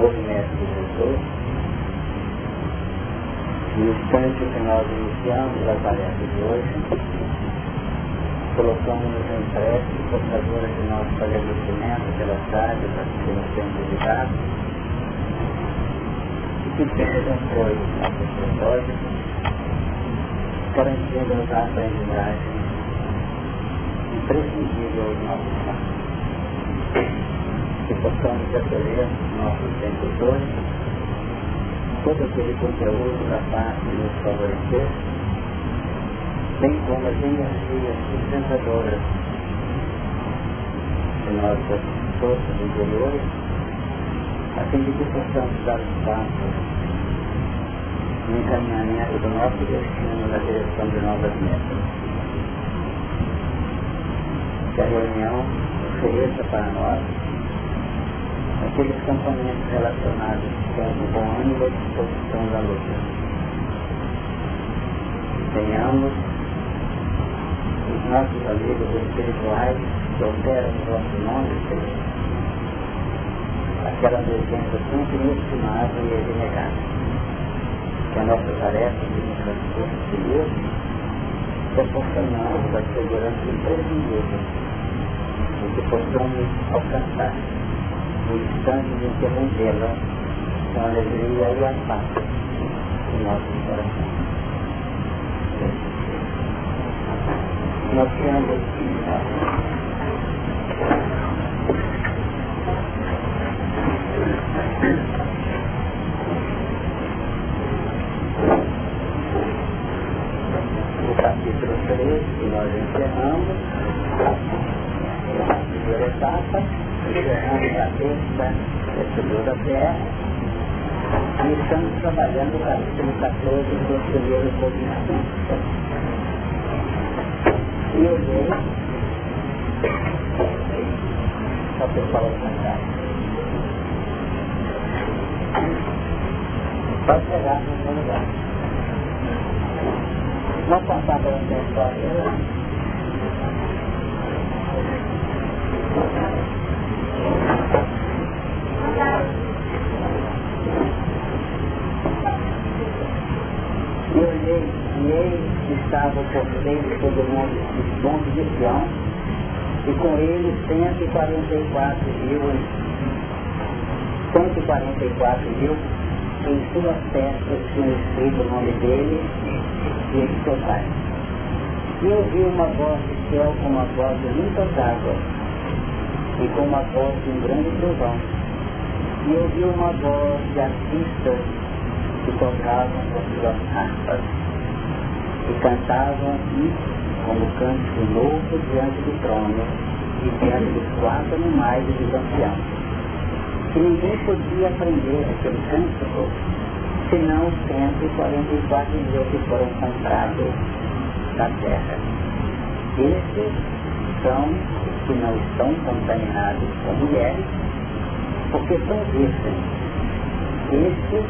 novo mestre Jesus, no instante que nós iniciamos a tarefa de hoje, colocamos em prece portadora de nosso agradecimento pelas dádivas que nos temos visitado e que sempre apoio nossos propósitos, garantindo-nos a aprendizagem imprescindível aos nossos passos. Que possamos acolher nossos hoje, todo aquele conteúdo capaz de nos favorecer bem como as energias sustentadoras de nossas forças interiores, a fim de que possamos dar os passos no encaminhamento do nosso destino na direção de novas metas. Que a reunião ofereça para nós aqueles componentes relacionados com o bom ânimo e disposição da luta. Tenhamos os nossos amigos espirituais que operam no nosso nome, aquela presença inestimável e renegável. Que a nossa tarefa de nos transformar de Deus proporcionamos a segurança imprescindível de que possamos alcançar o instante de interrompê-la com a alegria e a paz do nosso coração. Nós temos terra, e estamos trabalhando o capítulo 14 dos primeiros movimentos e olhei a pessoa cantar. Pode chegar no seu lugar. Vamos passar pela história. E olhei, e ele por dentro todo mundo de Sião, e com ele 144 mil, 144 mil em suas festas tinham escrito o nome dele e de seu pai. E ouvi uma voz do céu como a voz de muitas águas, e com uma voz de um grande trovão. E ouvi uma voz de artistas que tocavam com suas harpas e cantavam isso como cântico novo diante do trono e diante dos quatro animais e dos anciãos. Que ninguém podia aprender aquele cântico senão os 144 mil que foram comprados da terra. Estes são os que não estão contaminados com mulheres, porque são virgens. Estes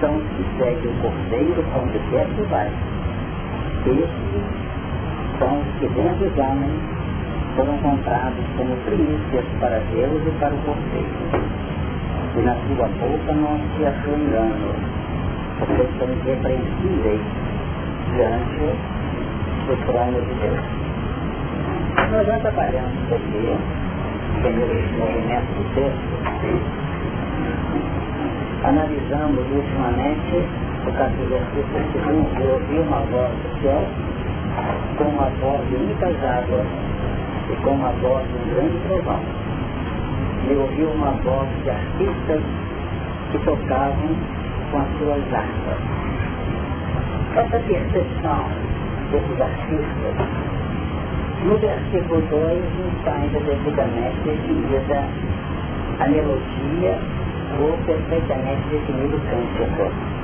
são os que seguem o cordeiro onde quer que vai estes são os que dentre os homens foram comprados como primícias para Deus e para o cortejo. E na sua boca não se achou engano, porque são irrepreensíveis diante do trono de Deus. Nós já trabalhamos aqui, primeiro movimento do texto, analisamos ultimamente o capítulo segundo, eu ouvi uma voz do céu, com uma voz de muitas águas e com uma voz de um grande trovão. E ouvi uma voz de artistas que tocavam com as suas harpas. Essa percepção desses artistas, no versículo 2 não está ainda devidamente definida a melodia ou perfeitamente definido o cântico.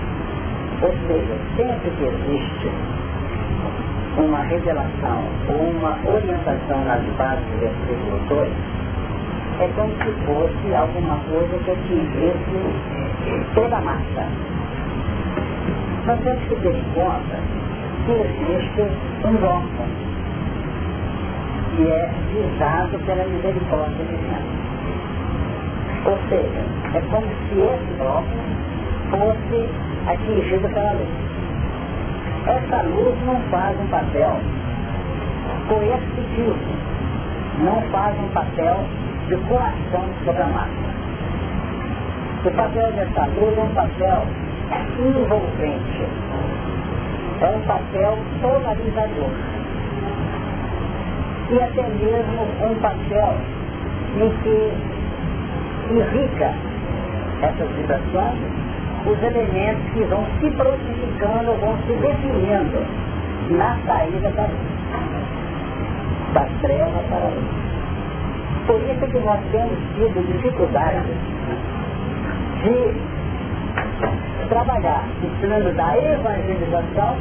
Ou seja, sempre que existe uma revelação ou uma orientação nas bases versículo 2, é como se fosse alguma coisa que atingisse toda a massa. Nós temos que ter em conta que existe um órgão que é visado pela misericórdia de Deus. Ou seja, é como se esse bloco fosse atingido pela luz. Essa luz não faz um papel coercitivo, não faz um papel de coação sobre a massa. O papel dessa luz é um papel envolvente, é um papel polarizador e até mesmo um papel em que irriga essas vibrações os elementos que vão se protetificando, vão se definindo na saída da luz, da treva para a luz. Por isso que nós temos tido dificuldade de trabalhar o plano da evangelização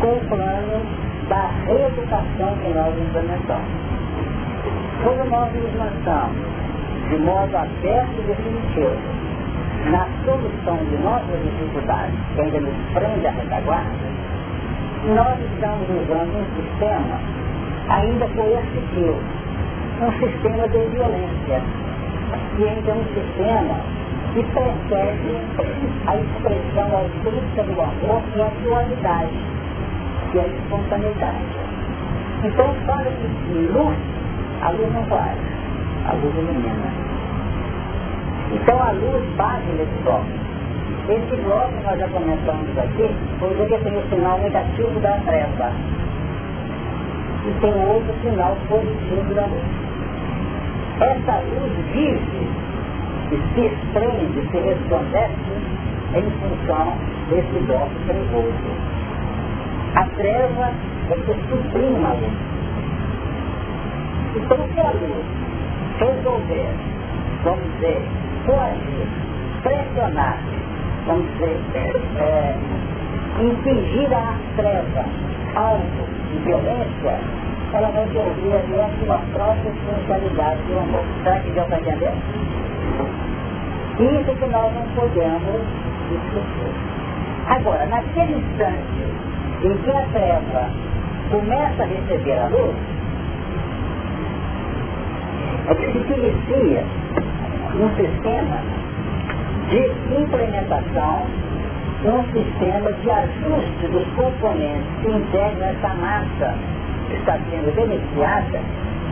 com o plano da reeducação que nós implementamos. Quando nós nos lançamos de modo aberto e definitivo na solução de nossas dificuldades, que ainda nos prende a retaguarda, nós estamos usando um sistema ainda coercitivo, um sistema de violência, e ainda um sistema que persegue a expressão autêntica do amor e a dualidade, que é a espontaneidade. Então fala que luz, a luz não vai, a luz ilumina. Então a luz bate nesse bloco. Esse bloco nós já começamos aqui, foi o que tem o sinal negativo da treva. E tem outro sinal positivo da luz. Essa luz vive e se estende, se resplandece em função desse bloco trevoso. A treva é que suprime a luz. Então se a luz resolver, vamos dizer, coagir, pressionar, vamos dizer, é, impingir a treva algo de violência, ela vai perder ali a sua própria sensualidade amor. Será que Deus está entendendo? Isso que nós não podemos esquecer. Agora, naquele instante em que a treva começa a receber a luz, é que se inicia um sistema de implementação, um sistema de ajuste dos componentes que integram essa massa que está sendo beneficiada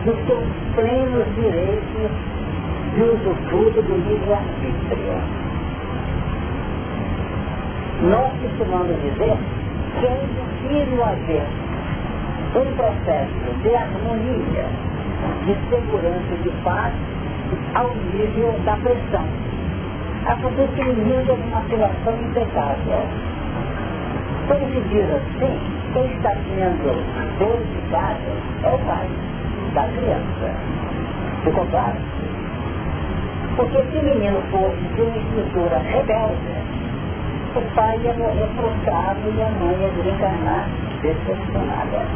dos seus plenos direitos de usufruto do livre-arbítrio. Nós costumamos dizer que é impossível haver um processo de harmonia, de segurança e de paz ao nível da pressão. A pessoa que liga uma situação impecável. Quando se diz assim, quem está sendo danificado é o pai da criança. Ficou claro? Porque se o menino fosse de uma estrutura rebelde, o pai ia morrer frustrado e a mãe ia desencarnar decepcionada.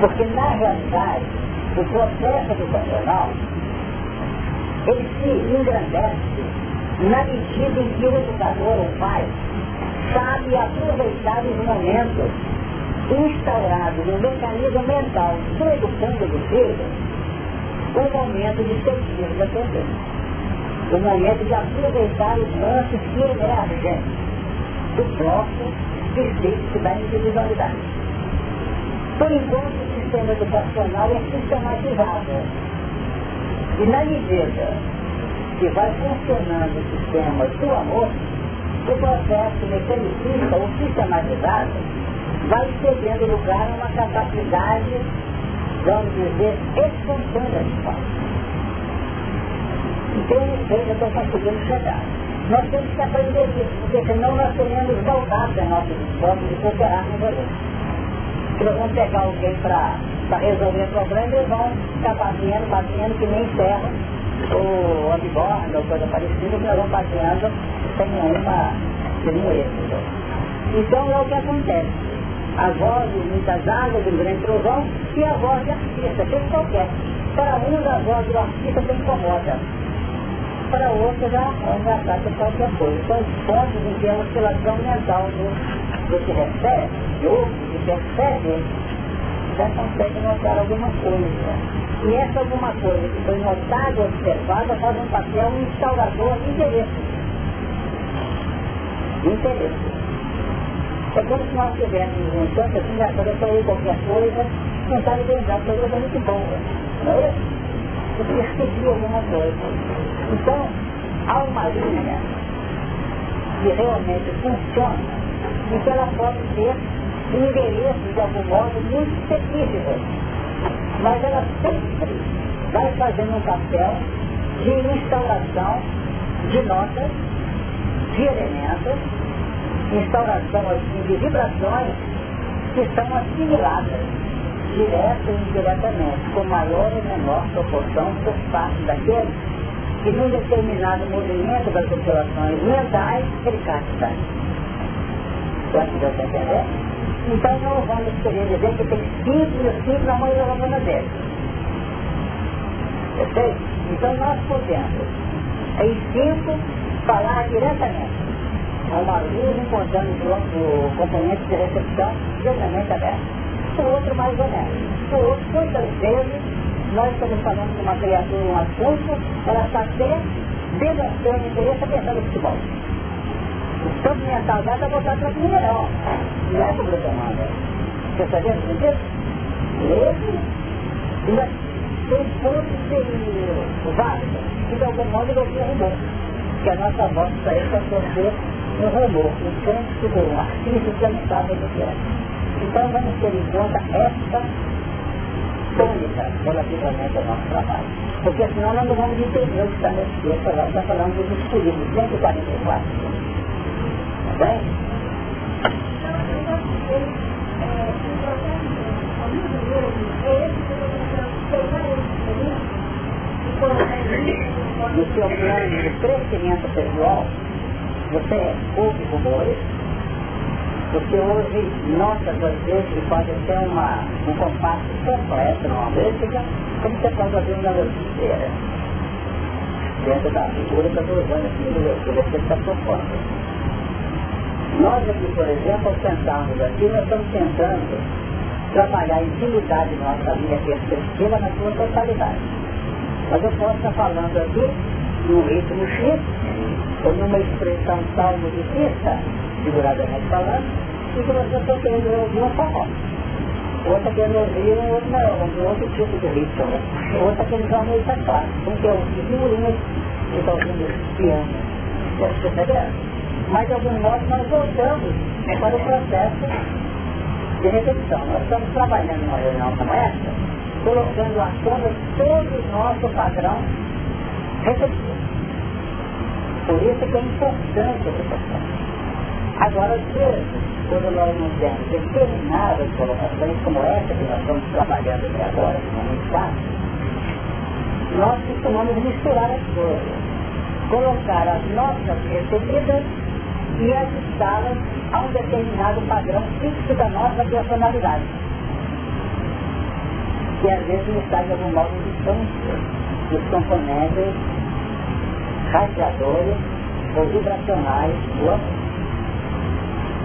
Porque na realidade, o processo educacional, ele se engrandece na medida em que o educador, o pai, sabe aproveitar os momentos instaurados no mecanismo mental do educando do filho, o momento de sentir dependência. O momento de aproveitar os lances que emergem do próprio específico da individualidade. Por enquanto, sistema educacional é. E na medida que vai funcionando o sistema do amor, o processo mecanicista ou sistematizado vai cedendo lugar a uma capacidade, vamos dizer, espontânea de fato. Então, eu estou conseguindo chegar. Nós temos que aprender isso, porque senão nós teremos voltado a nossa escola de cooperar com você que nós vamos pegar alguém para resolver o problema e vão ficar batendo, batendo que nem ferro ou a ou coisa parecida, que nós vamos batendo sem nenhuma, nenhum êxito. Então é o que acontece. A voz de muitas águas, de um grande trovão, e a voz de artista, que qualquer. Para uns a voz do artista se incomoda. Para outros já é engraçado qualquer coisa. São os pontos em que a oscilação mental do, do que recebe, de ouve, que percebe, já consegue notar alguma coisa. E essa alguma coisa que foi notada, observada, faz um papel instaurador de interesse. De interesse. É como se nós tivéssemos um tanto assim, já para qualquer coisa, tentar lembrar que a coisa é muito boa. Não é isso? Porque esqueci alguma coisa. Então, há uma linha que realmente funciona e que ela pode ter endereços de algum modo muito específicos. Mas ela sempre vai fazendo um papel de instauração de notas, de elementos, instauração assim, de vibrações que são assimiladas direta e indiretamente, com maior ou menor proporção por parte daqueles que num determinado movimento das operações mentais ele capta. Então não vamos querer dizer que tem e cinco na mão da lâmpada dele. Perfeito? Então nós podemos, em cinco, falar diretamente a uma luz encontrando o componente de recepção plenamente aberto. O outro mais ou menos. O outro, muitas vezes, nós estamos falando de uma criatura, um assunto, ela está até demonstrando interesse a pensar no futebol. Tanto minha saudade é voltar para o mineral. Não é sobre tomada. Você está vendo o que Esse ainda tem pontos de válidos que de algum modo ele arrumou. Que a nossa voz para ele para ser um rumor, um cântico, um artista que não sabe o que é. Então vamos ter em conta esta tônica relativamente ao nosso trabalho. Porque senão nós não vamos entender o que está nesse texto, nós estamos falando dos escolhidos, 144 bem? No seu plano de crescimento pessoal, você ouve rumores, você ouve notas às vezes que podem ter uma, um compasso completo numa música, como você pode ouvir uma inteira dentro da figura que eu estou usando aqui, que você está propondo. Nós aqui, por exemplo, ao sentarmos aqui, nós estamos tentando trabalhar a intimidade nossa linha perspectiva na sua totalidade. Mas eu posso estar falando aqui num ritmo X, ou numa expressão tal musicista, figuradamente falando, e que você está querendo ouvir um forró. Outra querendo ouvir um outro, um tipo de ritmo. Outra querendo usar uma música clássica. Um que é o figurinha, que está ouvindo piano. Você está vendo? mas de algum modo nós voltamos né, para o processo de repetição. Nós estamos trabalhando numa reunião como essa, colocando à tona todo o nosso padrão repetitivo. Por isso que é importante a repetição. Agora, quando nós não temos determinadas colocações como essa que nós estamos trabalhando até agora, que não é muito fácil, nós costumamos misturar as coisas. Colocar as nossas recebidas e ajustá-las a um determinado padrão fixo da nossa personalidade. Que às vezes nos traz algum modo distante dos componentes radiadores ou vibracionais do amor.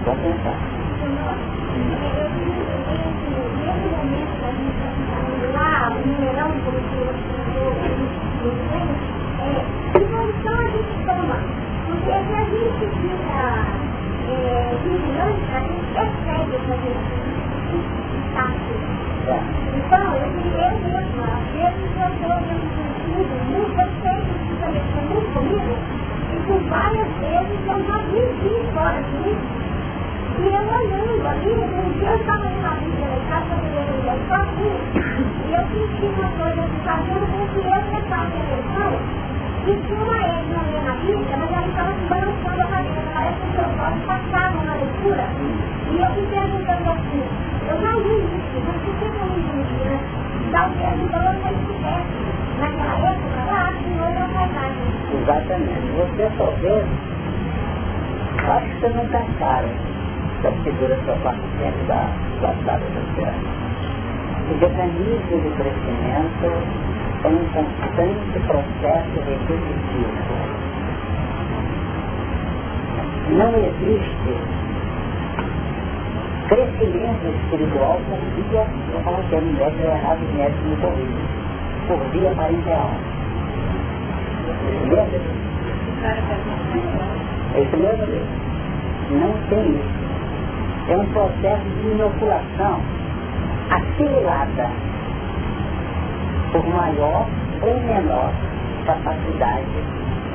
Vamos pensar. Lá, o mineral de é, que condição a gente toma porque se a gente fica vigilante, a gente percebe essa gente Então, eu, eu mesma, às vezes eu estou nesse sentido, também foi muito comigo, e por várias vezes eu já vi fora disso, e eu olhando ali, eu estava numa vida em casa, eu sozinho, e eu senti uma coisa fazendo com que eu prestasse atenção e tinha uma égua na Bíblia, mas ela estava se balançando a cabeça, parece que os olhos passavam na leitura. E eu fui perguntando assim, eu não li isso, mas por que eu não li isso, né? Talvez então eu não estivesse naquela época lá, em outra passagem. Exatamente. Você vê, acho que você não está claro da figura sua parte dentro da da terra. O mecanismo de crescimento é um constante processo repetitivo. Não existe crescimento espiritual por via, eu falo que é um médico errado, o médico me corrige, por via parenteal. É isso mesmo? Não tem isso. É um processo de inoculação assimilada por maior ou menor capacidade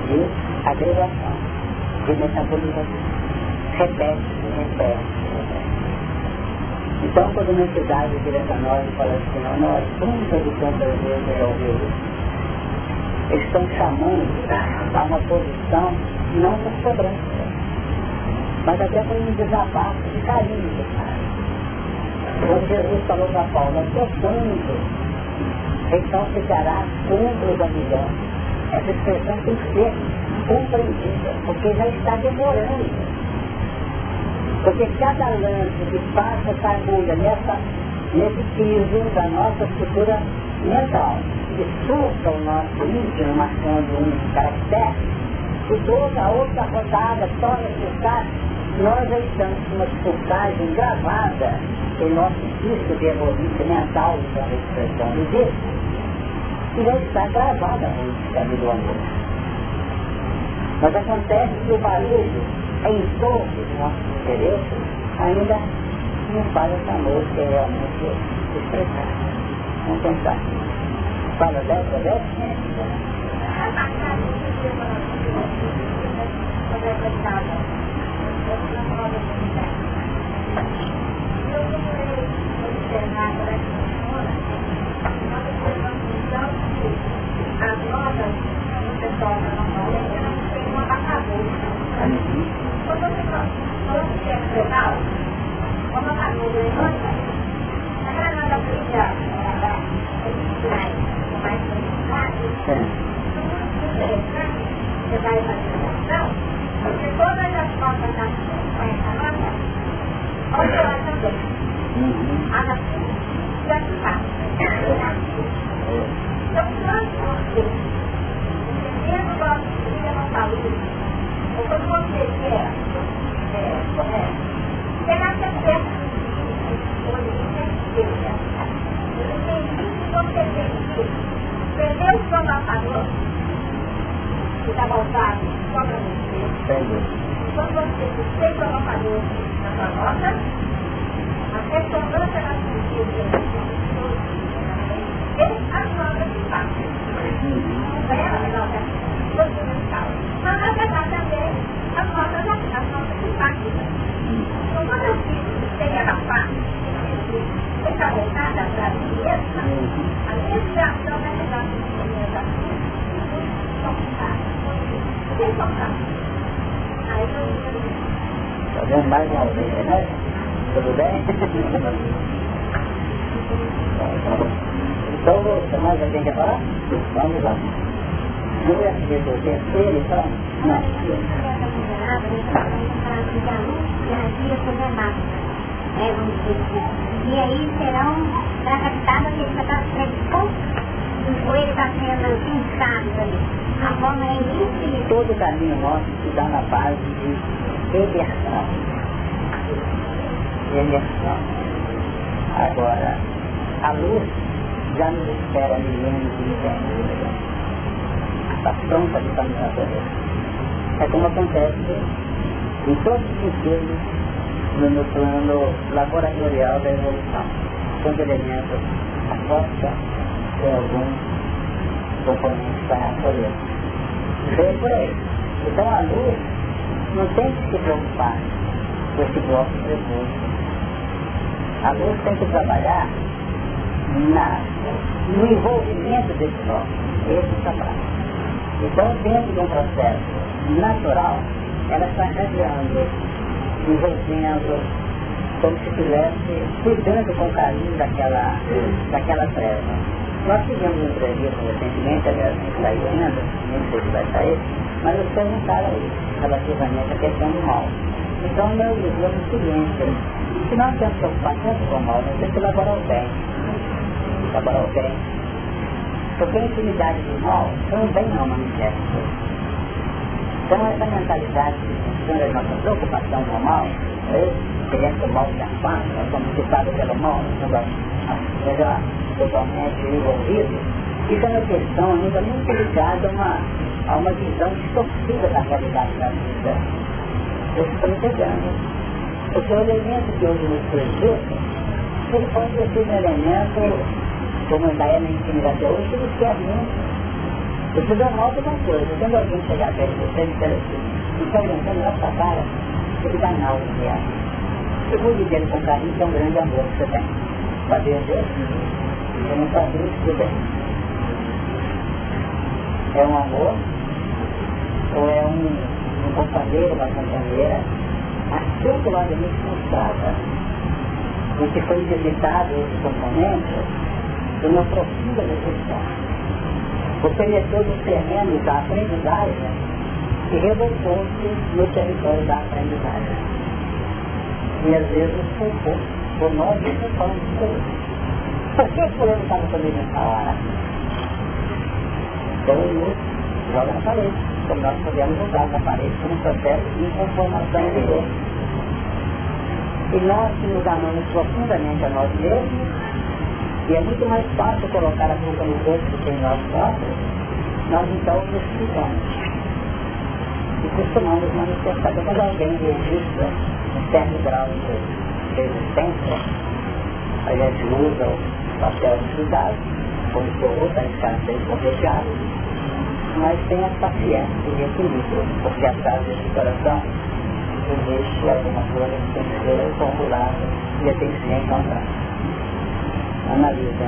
de agregação, de metabolização. Repete, repete, repete. Então, quando uma entidade vira para nós e fala assim, não, nós, tantas e tantas vezes eu ouvi isso, eles estão chamando a uma posição não por cobrança, mas até por um desabafo de carinho Quando Jesus falou para Paulo, até quando então ficará contra os amigos. Essa expressão tem que ser compreendida, porque já está demorando. Porque cada lance que passa essa agulha nessa, nesse piso da nossa estrutura mental, que surfa o nosso íntimo, marcando um caractere, e toda outra rodada torna se nós já estamos com uma dificuldade gravada em nosso disco de evolução mental, então a expressão do disco, e já está gravada no caminho do amor. Mas acontece que o barulho em torno do nosso interesse ainda não faz essa música realmente expressar. Vamos pensar. Fala dessa, dessa? As você a vai fazer ação, porque todas as notas da com essa nota, onde ela também. A da e a de baixo. Então, quando você, dentro do nosso vida não está ou quando você quer, é, correto, pegar certeza do Eu entendi que você tem que perder o seu matador, que está voltado você. Quando você tem matador na sua nota, a ressonância na sua vida, as notas de fato. Ela é nota continental. Mas na verdade também as notas, as notas de fato. Então quando eu fiz pegar a parte, essa voltada para mim mesma, a minha inspiração é melhor que a minha Sem tocar. Aí vendo mais uma vez, né? Tudo bem? Então, você mais alguém quer falar? Vamos lá. Não é que eu terceiro, então? Não. E aí serão tractadas que ele está sendo o joelho está sendo pinçado ali. A forma é infinita. Todo caminho nosso se dá na base de reversão. Reversão. Agora, a luz já nos espera milênios e milênios. Está pronta de caminhar por ele. É como acontece em todos os sentidos no, no plano laboratorial da evolução. Quando elementos aposta em algum componente da natureza. Vem por aí. Então a luz não tem que se preocupar com esse bloco trevoso. A luz tem que trabalhar na, no envolvimento desse nome, esse trabalho. Então, dentro de um processo natural, ela está radiando, envolvendo, como se estivesse cuidando com carinho daquela, daquela treva. Nós tivemos uma entrevista recentemente, aliás, não saiu ainda, nem sei se vai sair, mas eles perguntaram aí, relativamente à questão do mal. Então, meu livro é o seguinte, se nós temos preocupação com o mal, nós temos que elaborar o bem trabalhar o bem. Porque a intimidade do mal também é uma manifesta. Então essa mentalidade que funciona a nossa preocupação com o mal, é experiência do mal que a faz, nós somos citados pelo mal, nós somos já totalmente envolvidos. Isso é uma questão ainda muito ligada a uma, a uma visão distorcida da realidade da vida. Isso está me pegando. Porque o elemento que hoje nos prejudica, ele pode ser um elemento, como ainda é na intimidade hoje, que ele quer muito. Você dá mal de uma coisa, quando alguém chegar perto de você e disser assim, está aguentando nossa cara, ele dá mal de viagem. Eu vou dizer com carinho que é um grande amor que você tem. Sabia Deus? Eu não sabia o que tem. É um amor? Ou é um, um companheiro, uma companheira? Acentuadamente frustrada. O que foi visitado esse componente de uma profunda necessidade. O penetrou nos terrenos da aprendizagem e revoltou-se no território da aprendizagem. E às vezes foi por nós que falamos por que o fulano estava comigo nessa hora? Então eu jogo na parede, como nós podemos usar na parede como processo de transformação de Deus. E nós que nos amamos profundamente a nós mesmos, e é muito mais fácil colocar a culpa no outro do que em nós próprios, nós então nos explicamos. E costumamos manifestar quando alguém registra um certo grau de resistência, a gente usa o papel de cuidado, como se outra escassez complicada, mas tenha paciência e equilíbrio, porque atrás desse coração existe alguma coisa que tem que ser formulada e tem que ser encontrada analisa,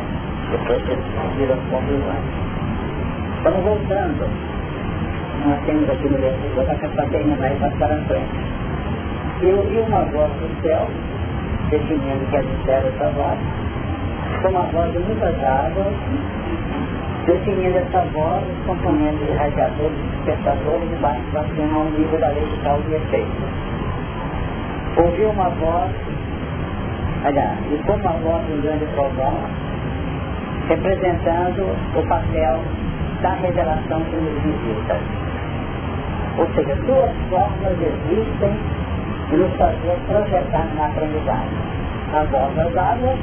depois você vira as conclusões. Estamos voltando. Nós temos aqui no versículo para terminar e passar à frente. Eu ouvi uma voz do céu, definindo que é do céu voz, com uma voz de muitas águas, definindo essa voz os componentes de radiadores, despertadores, debaixo para cima ao nível da lei de causa e efeito. Ouvi uma voz aliás, e como a voz de um grande trovão, representando o papel da revelação que nos visita. Ou seja, duas formas existem de nos fazer projetar na aprendizagem. A voz das águas,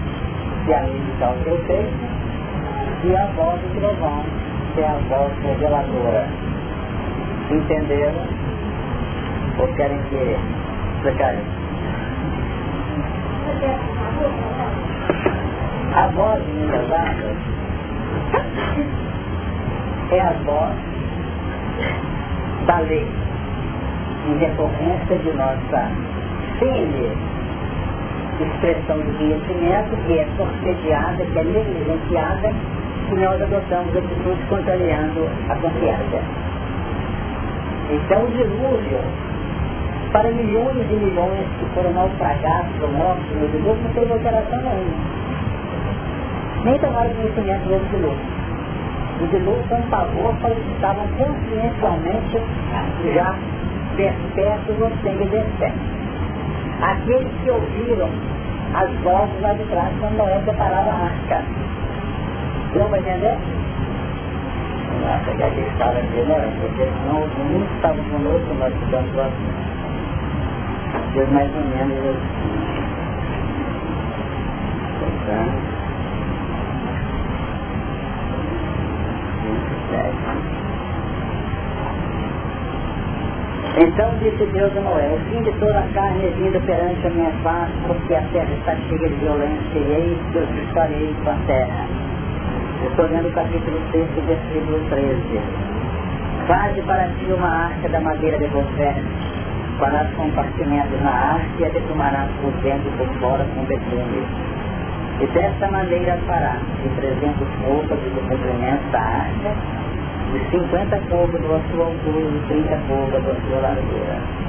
que é a indicar o seu texto, e a voz do trovão, que é a voz reveladora. Entenderam? Ou querem que explicar isso? A voz elevada é a voz da lei, em decorrência de nossa simples expressão de conhecimento que é torpedeada, que é negligenciada, e nós adotamos atitudes contrariando a consciência. Então o dilúvio para milhões e milhões que foram naufragados ou mortos no dilúvio, não teve alteração nenhuma. Nem tomaram conhecimento do dilúvio. O dilúvio foi um pavor para os que estavam consciencialmente já despertos ou semi-despertos. Aqueles que ouviram as vozes lá de trás quando Noé preparava a arca. Deu para entender? Nossa, que aqui estava aqui, né? Porque não, muitos estavam conosco, nós estamos lá Deus mais ou menos assim. Então disse Deus a Noé, o fim de toda a carne é vindo perante a minha face, porque a terra está cheia de violência, e eis que eu com a terra. Estou lendo o capítulo 6, versículo 13. Faze para ti uma arca da madeira de bofé, farás compartimentos na arte e a defumarás por dentro e por fora com betume. E desta maneira farás de 300 roupas de comprimento da arte, de 50 côvados da sua altura e 30 côvados da sua largura.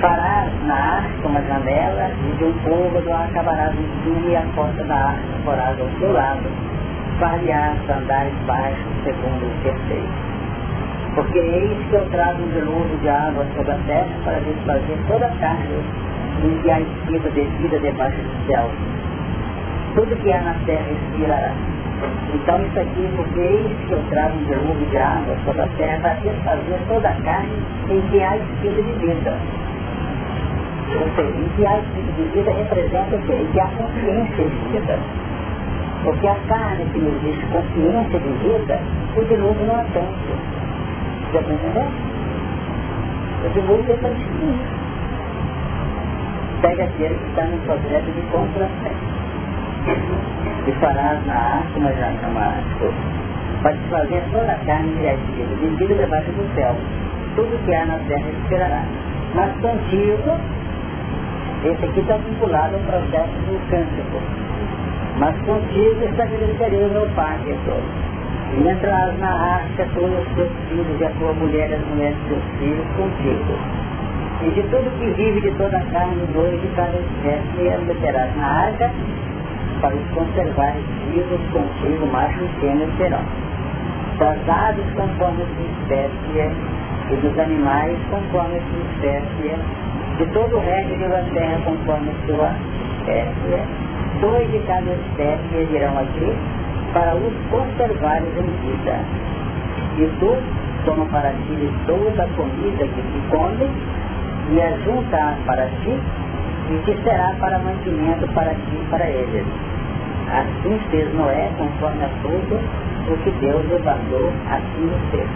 Farás na arte uma janela e de um côvado acabarás em cima e a porta da arte porás ao seu lado. Far-lhe-ás andares baixos segundo o terceiro. Porque eis que eu trago um dilúvio de água sobre a terra para desfazer toda a carne e que há escrita devida debaixo do céu. Tudo que há na terra expirará. Então isso aqui, porque eis que eu trago um dilúvio de água sobre a terra para desfazer toda a carne em que há escrita de vida. Ou seja, enviar espírito de vida representa o quê? Que a consciência de vida. Porque a carne que nos diz consciência de vida, o dilúvio não atende. Já está entendendo? O dilúvio é para Pega aquele que está no projeto de contração. E farás na arte, mas já não há Para desfazer toda a carne criativa, vendida debaixo do céu. Tudo que há na terra esperará. Mas contigo, esse aqui está vinculado ao processo do cântico. Mas contigo estabelecerei o meu pacto. E entrarás na arca e os teus filhos e a tua mulher e as mulheres dos teus filhos contigo. E de tudo que vive de toda a carne, dois de cada espécie, e meterás na arca para os conservar vivos contigo, macho e fêmea serão. Das aves conforme a sua espécie, e dos animais conforme a sua espécie, de todo o resto da terra conforme a sua espécie, dois de cada espécie virão aqui para os conservares em vida. E tu toma para ti toda a comida que te come e a junta para ti e que será para mantimento para ti e para eles. Assim fez Noé conforme a tudo o que Deus levantou assim o fez.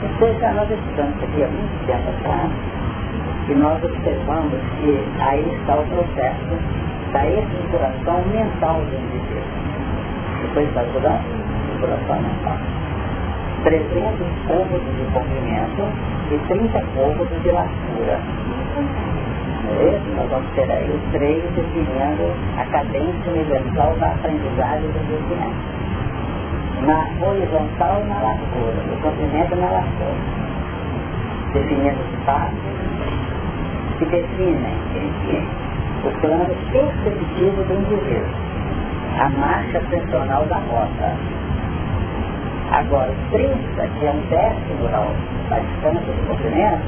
Depois já nós estamos aqui há muito tempo atrás e nós observamos que aí está o processo da estruturação mental do indivíduo. Depois estudando? Estruturação mental. 300 cômodos de comprimento e 30 cômodos de largura. Esse nós vamos ter aí os três definindo a cadência universal da aprendizagem do conhecimento. Na horizontal, na largura, no comprimento na largura. Definindo os passos que definem o plano perceptivo do indivíduo, a marcha tensional da rota. Agora, 30, que é um décimo da distância do comprimento,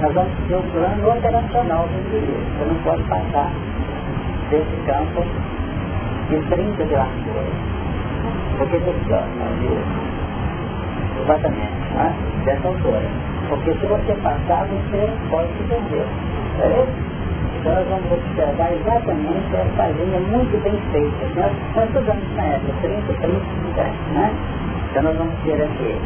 nós vamos ter o plano operacional do indivíduo. Você não pode passar desse campo de 30 de largura. Porque funciona, viu? Exatamente, né? dessa altura. Porque se você passar, você pode se perder. Beleza? Então nós vamos observar exatamente essa linha muito bem feita. Nós, nós estudamos na época 30, 30, 30, né? Então nós vamos ter aqui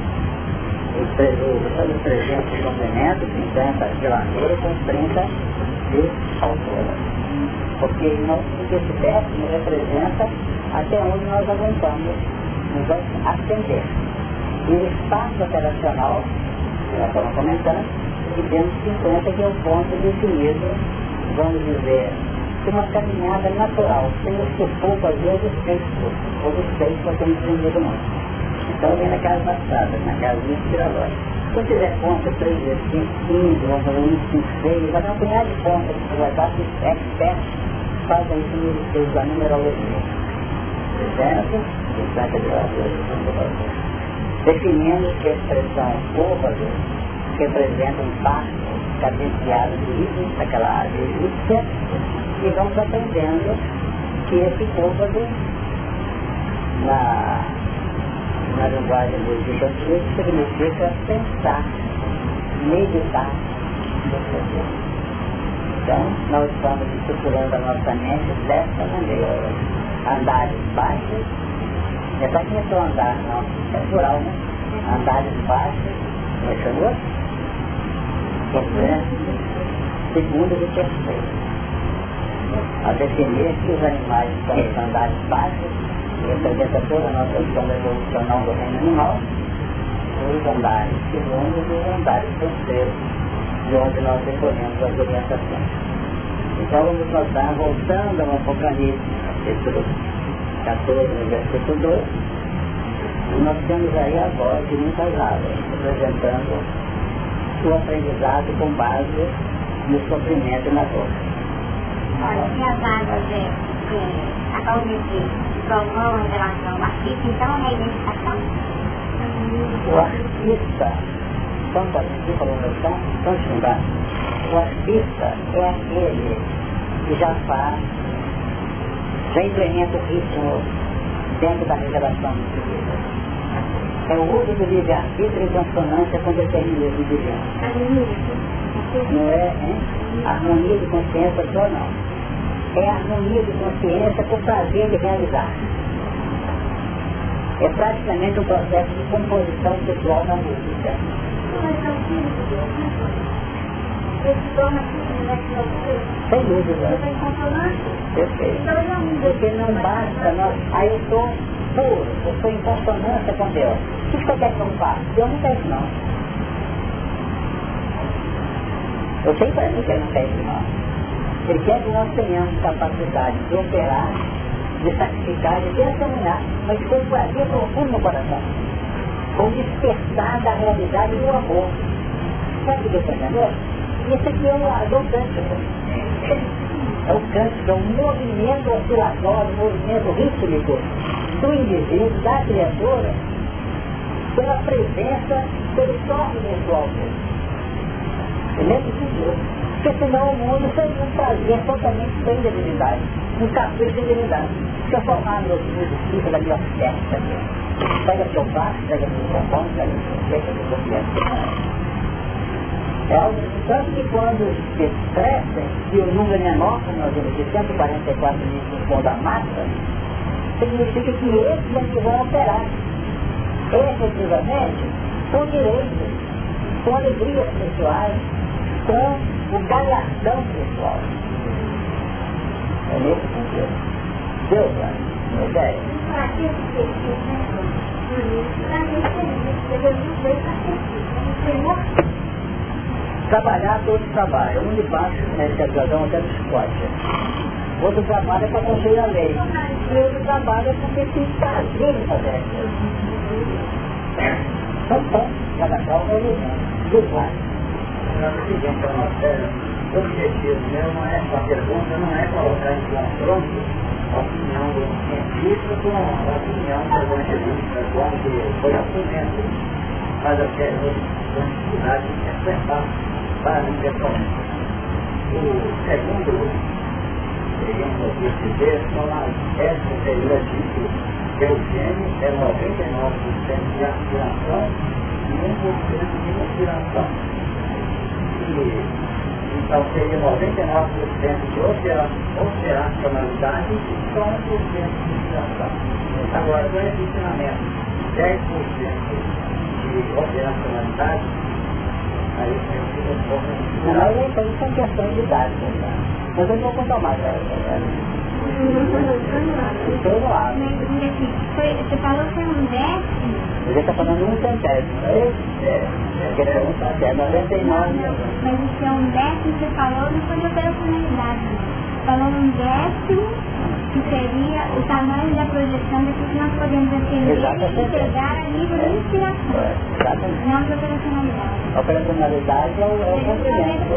os, os 300 de comprimento, 50 de largura com 30 de altura. Porque, nós, porque esse décimo representa até onde nós aguentamos nos atender. E o espaço operacional, que nós estamos comentando, temos 50 que é o ponto definido vamos dizer, de uma caminhada natural, sem o sufoco, às vezes, feito, ou dos feitos que temos aprendido muito. Então, vem na casa passada, na casa do inspirador. Você tiver conta 3 vezes 5, 15, vamos fazer 1, 5, 6, vai dar um punhado de contas que vai dar que expert fazem isso no seus da numerologia. Certo? 50 graus, definindo que a expressão côvado representa um passo cadenciado de ritmo, daquela área egípcia, e vamos aprendendo que esse côvado, na, na linguagem do egípcio significa pensar, meditar Então, nós estamos estruturando a nossa mente dessa maneira. Andares baixos, é para quem é andar, não, é plural, né? Andares baixos, não é segundo e terceiro. A definir que os animais os andares baixos, que representa toda a nossa história evolucional do reino animal, os andares segundos e os andares terceiros, de onde nós recolhemos as orientações. Então vamos notar, voltando ao Apocalipse, capítulo 14, versículo 2, nós temos aí a voz de muitas águas, representando o aprendizado com base no sofrimento e na dor. Olha, se as águas é, é a causa de provão em relação ao artista, então é a identificação? O artista, vamos aqui para uma noção, vamos lembrar, o artista é aquele que já faz, já implementa o ritmo dentro da revelação do Deus é o uso do livre-arbítrio em consonância com o determinismo divino. Não é hein? harmonia de consciência só não. É harmonia de consciência com prazer de realizar. É praticamente um processo de composição pessoal na música. Sem dúvida. Perfeito. Porque não basta nós. Aí eu estou puro, eu estou em consonância com Deus. O que você quer que eu faça? Deus não isso não. Eu sei para mim que ele não isso não. Ele quer que nós tenhamos capacidade de operar, de sacrificar, de testemunhar, mas com prazer profundo no coração. Com despertar da realidade do amor. Sabe o que eu estou entendendo? Isso aqui é o, é o cântico. É o cântico, é um movimento oscilatório, um movimento rítmico do indivíduo, da criatura, pela presença, pelo toque virtual dele. Entendeu? Porque senão o mundo seria um prazer totalmente sem divinidade, um capricho de divinidade. Fica formado nos músicos da minha oferta. Pega seu baixo, pega seu compão, pega seu pega seu pega é algo tanto que quando se crescem, e o número é menor, como nós vimos de 144 mil pontos da massa, significa que esses é que vão operar efetivamente com direito, com alegrias pessoais, com o galardão pessoal. É nesse sentido. Deus, minha ideia. Para que Trabalhar, todos trabalham. Um de baixo, nesse avião, até psicótica. Outro trabalha para construir a lei. E outro trabalha porque tem prazer em fazer Então, bom, cada qual é do pai. O objetivo meu não é, a pergunta não é colocar em confronto a opinião do cientista com a opinião do evangelista, quando foi argumento. Mas eu quero a necessidade de acertar para o pessoalmente. O segundo, digamos, dizer, essa seria dito que o gênio é 99% de aspiração e 1% de inspiração. E, então seria 99% de operacionalidade e só 1% de inspiração. Agora, com esse ensinamento, 10% de operacionalidade Aí Aí tem essa questão de idade, né? Mas eu não vou contar mais ela. Todo lado. Você falou que é um décimo? Ele está falando um centésimo. É, porque é um centésimo, 99. Mas isso é um décimo, você falou, não foi de operacionalidade. Falou um décimo que seria o tamanho da projeção daquilo que nós podemos atender e chegar a nível de inspiração, Exatamente. não de operacionalidade. A operacionalidade é o, é o cumprimento.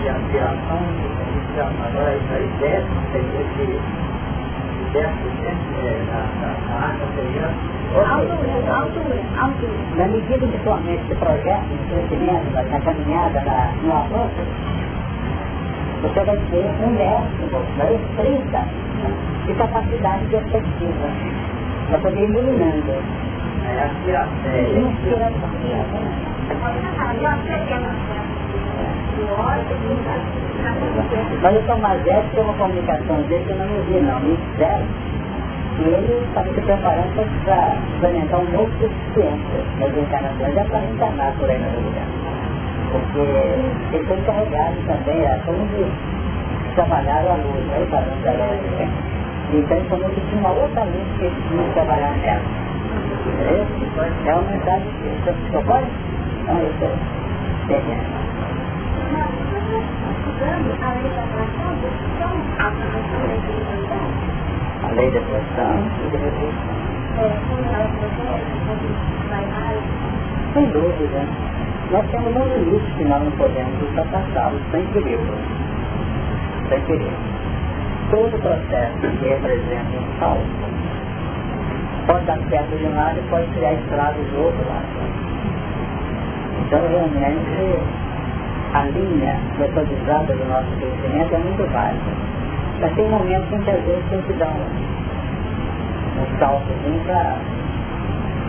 de aspiração, agora isso aí desce, seria que 10% da água seria Altura, altura, altura. Na medida que sua mente se projeta no crescimento, na caminhada, na, no avanço, você vai ter um décimo, vai 30 de capacidade de perspectiva. Para poder ir iluminando. É a inspiração. Mas o Tomás Edson tem uma comunicação dele que eu não vi não, me disseram que ele estava se preparando para implementar um novo deficiência nas encarnações, já para encarnar por aí no lugar porque ele foi encarregado também a de trabalhar a luz, para não elétrica. Então ele falou que tinha uma outra luz que ele tinha que trabalhar nela. É uma mensagem que você pode? Não, eu estou entendendo. A lei da atração e da revolução. Sem dúvida. Nós temos um limite que nós não podemos ultrapassá-lo sem querer. Sem querer. Todo processo que representa um salto pode dar certo de um lado e pode criar estragos do outro lado. Então, realmente, a linha metodizada do nosso crescimento é muito válida. Mas tem momentos em que às vezes tem que dar um, um saltozinho para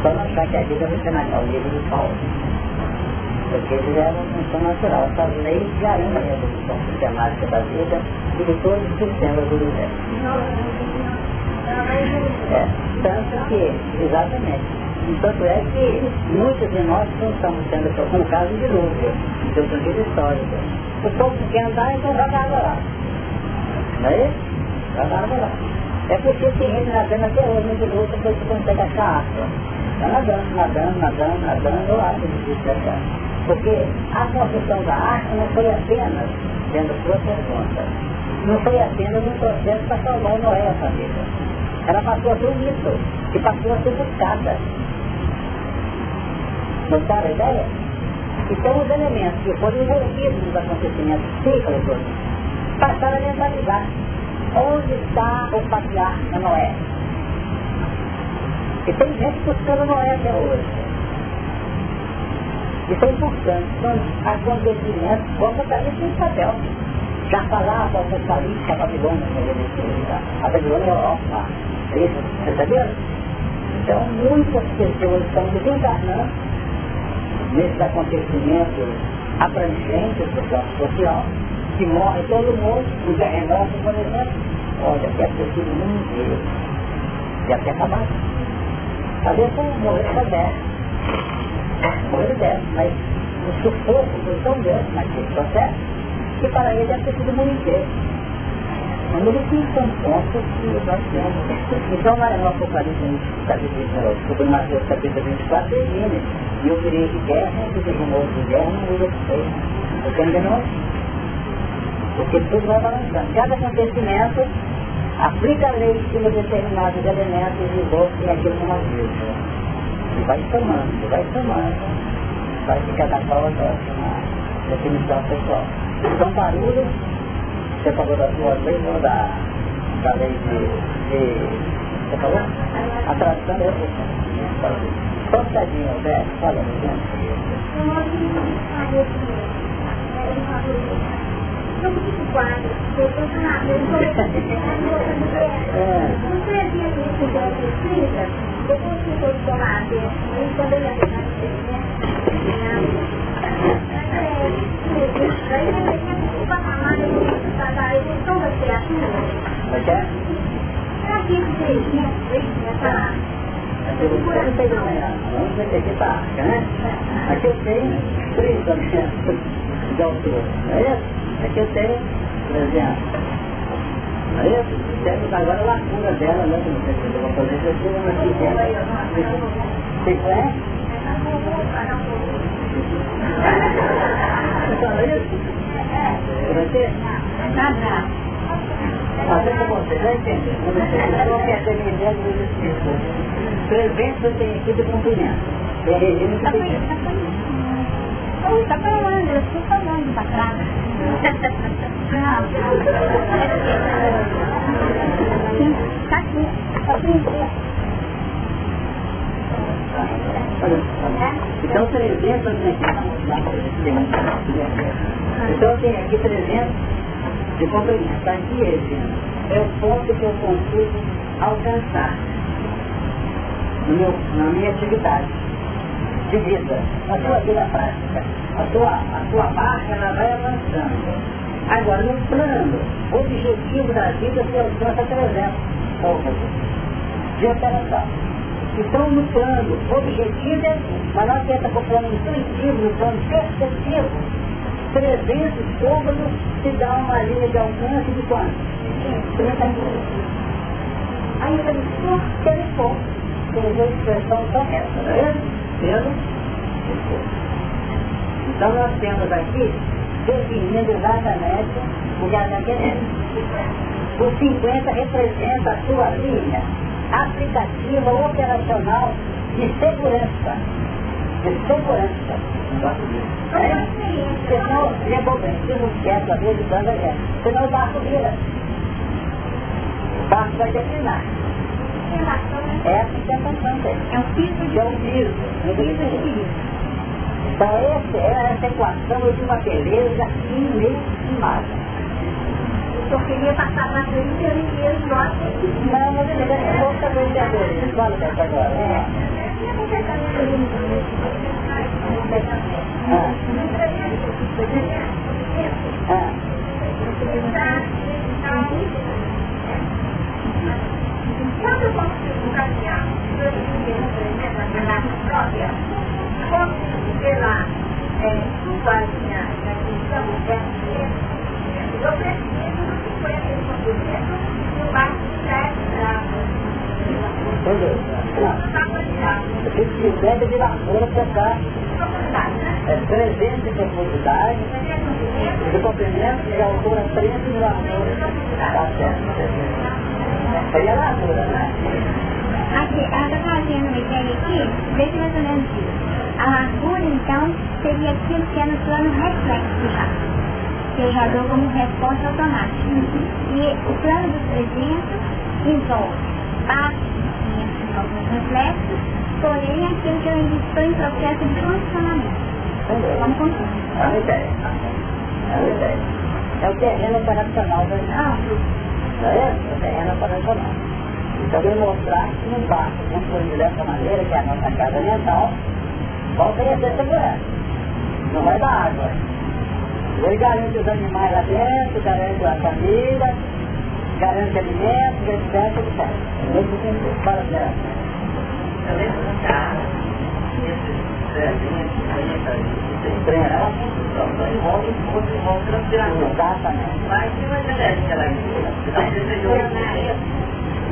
só não achar que a vida vai ser ao nível do salto. porque eles eram uma função natural. Essas leis garantem a evolução sistemática da vida e de todos os sistemas do universo. É, tanto que, exatamente, tanto é que muitos de nós não estamos sendo por um caso de dilúvio, de outro tipo histórico. O povo quer andar, então água lá. Não é isso? Água lá. É porque tem gente nadando até hoje no dilúvio, depois você consegue achar água. Está nadando, nadando, nadando, nadando, eu acho difícil achar. Porque a construção da arca não foi apenas, sendo sua pergunta, não foi apenas um processo para salvar o Noé a família. Ela passou a ser um mito, que passou a ser buscada. Notaram a ideia? Então os elementos que foram envolvidos nos acontecimentos cíclicos passaram a mentalizar onde está o patriarca Noé. E tem gente buscando Noé até hoje. Isso é importante. São acontecimentos como está isso em papel. Já falava o Apocalipse, a Babilônia, a Babilônia é Europa. É isso, perceberam? Então, muitas pessoas estão desencarnando nesses acontecimentos abrangentes do campo social, que morre todo mundo, o terremoto, por exemplo, olha, deve ter sido o mundo inteiro. Deve ter acabado. Às vezes morrer só 10. Morrer 10, mas o sufoco foi tão grande naquele processo que para ele ter sido o mundo inteiro. Número 5 são pontos que nós temos. Então, lá no Apocalipse, capítulo, sobre Mateus capítulo 24, termina. E eu virei de guerra, que teve um outro de guerra, não muda de feio. Você enganou? Porque tudo vai balançando. Cada acontecimento aplica a lei de determinados elementos e volta e aquilo não ajuda. E vai somando, vai somando. Vai ficar da prova na definição pessoal. Então, barulho você falou da sua lei, não da, da lei de, de. Você falou? A tradução é outra. Só um bocadinho, Alberto, fala. Eu fico quadro, eu eu Não servia de estudar escrita, eu quando eu Daí aqui para arca, né? Aqui eu tenho 30% de altura, não é isso? Aqui eu tenho 300. Não é isso? Agora a lacuna dela, né? Não sei se eu vou fazer, eu tenho uma aqui dentro. Você conhece? Você fala isso? Você? Nada. Fazer com você, já entendeu? Qual que é a terminar do Espírito? Presente eu tenho aqui de cumprimento. É regime que tem. Não, está falando, eu estou falando para trás. Está aqui, está aqui. Então 300 Então eu tenho aqui 300 de comprimento. Está aqui esse. É o ponto que eu consigo alcançar meu, na minha atividade de vida, na sua vida prática. A sua, a sua barca ela vai avançando. Agora, no plano, o objetivo da vida se alcança 300 poucas de operação. Então, no plano objetivo, é mas nós tenta com o plano intuitivo, no plano perceptivo, 300 côvados se dá uma linha de alcance de quanto? 30 mil. Aí eu falei, por telefone, teve a expressão correta, não é? Pelo Então nós temos aqui, definindo exatamente o que a gente quer. O 50 representa a sua linha aplicativa operacional de segurança. De segurança. É? Senão, não quer, a vez de quando é. Senão o barco vira. O barco vai declinar. É a função dele. É um piso de É um piso. piso de piso. Então essa é essa equação de uma beleza inimaginável. Eu queria passar para frente e eu ia nós Não, mas ele é pouca brincadeira. Fala dessa agora. Quando eu consigo eu eu preciso do 50% no barco de 7 Se quiser de lavoura para cá, é 300 de profundidade, de comprimento de altura 30 de lavoura. Tá certo. Seria lavoura, né? Aqui, ela está fazendo uma ideia aqui, veja mais ou menos isso. A largura, então, seria aquilo que é no plano reflexo já. Que já dou como resposta automática. E o plano dos 300 envolve parte de alguns reflexos, porém aquilo que eu ainda estou em processo de funcionamento. Vamos continuar. É uma ideia. É uma ideia. É o terreno operacional? É o terreno operacional. Então, eu mostrar que não basta construir dessa maneira, que é a nossa casa mental, volta a ser segurança. Não vai dar água. Ele garante os animais lá dentro, garante a família, garante alimentos, etc, etc. Nesse sentido, dá. Envolve envolve transpiração. Exatamente. Mas tem uma genética lá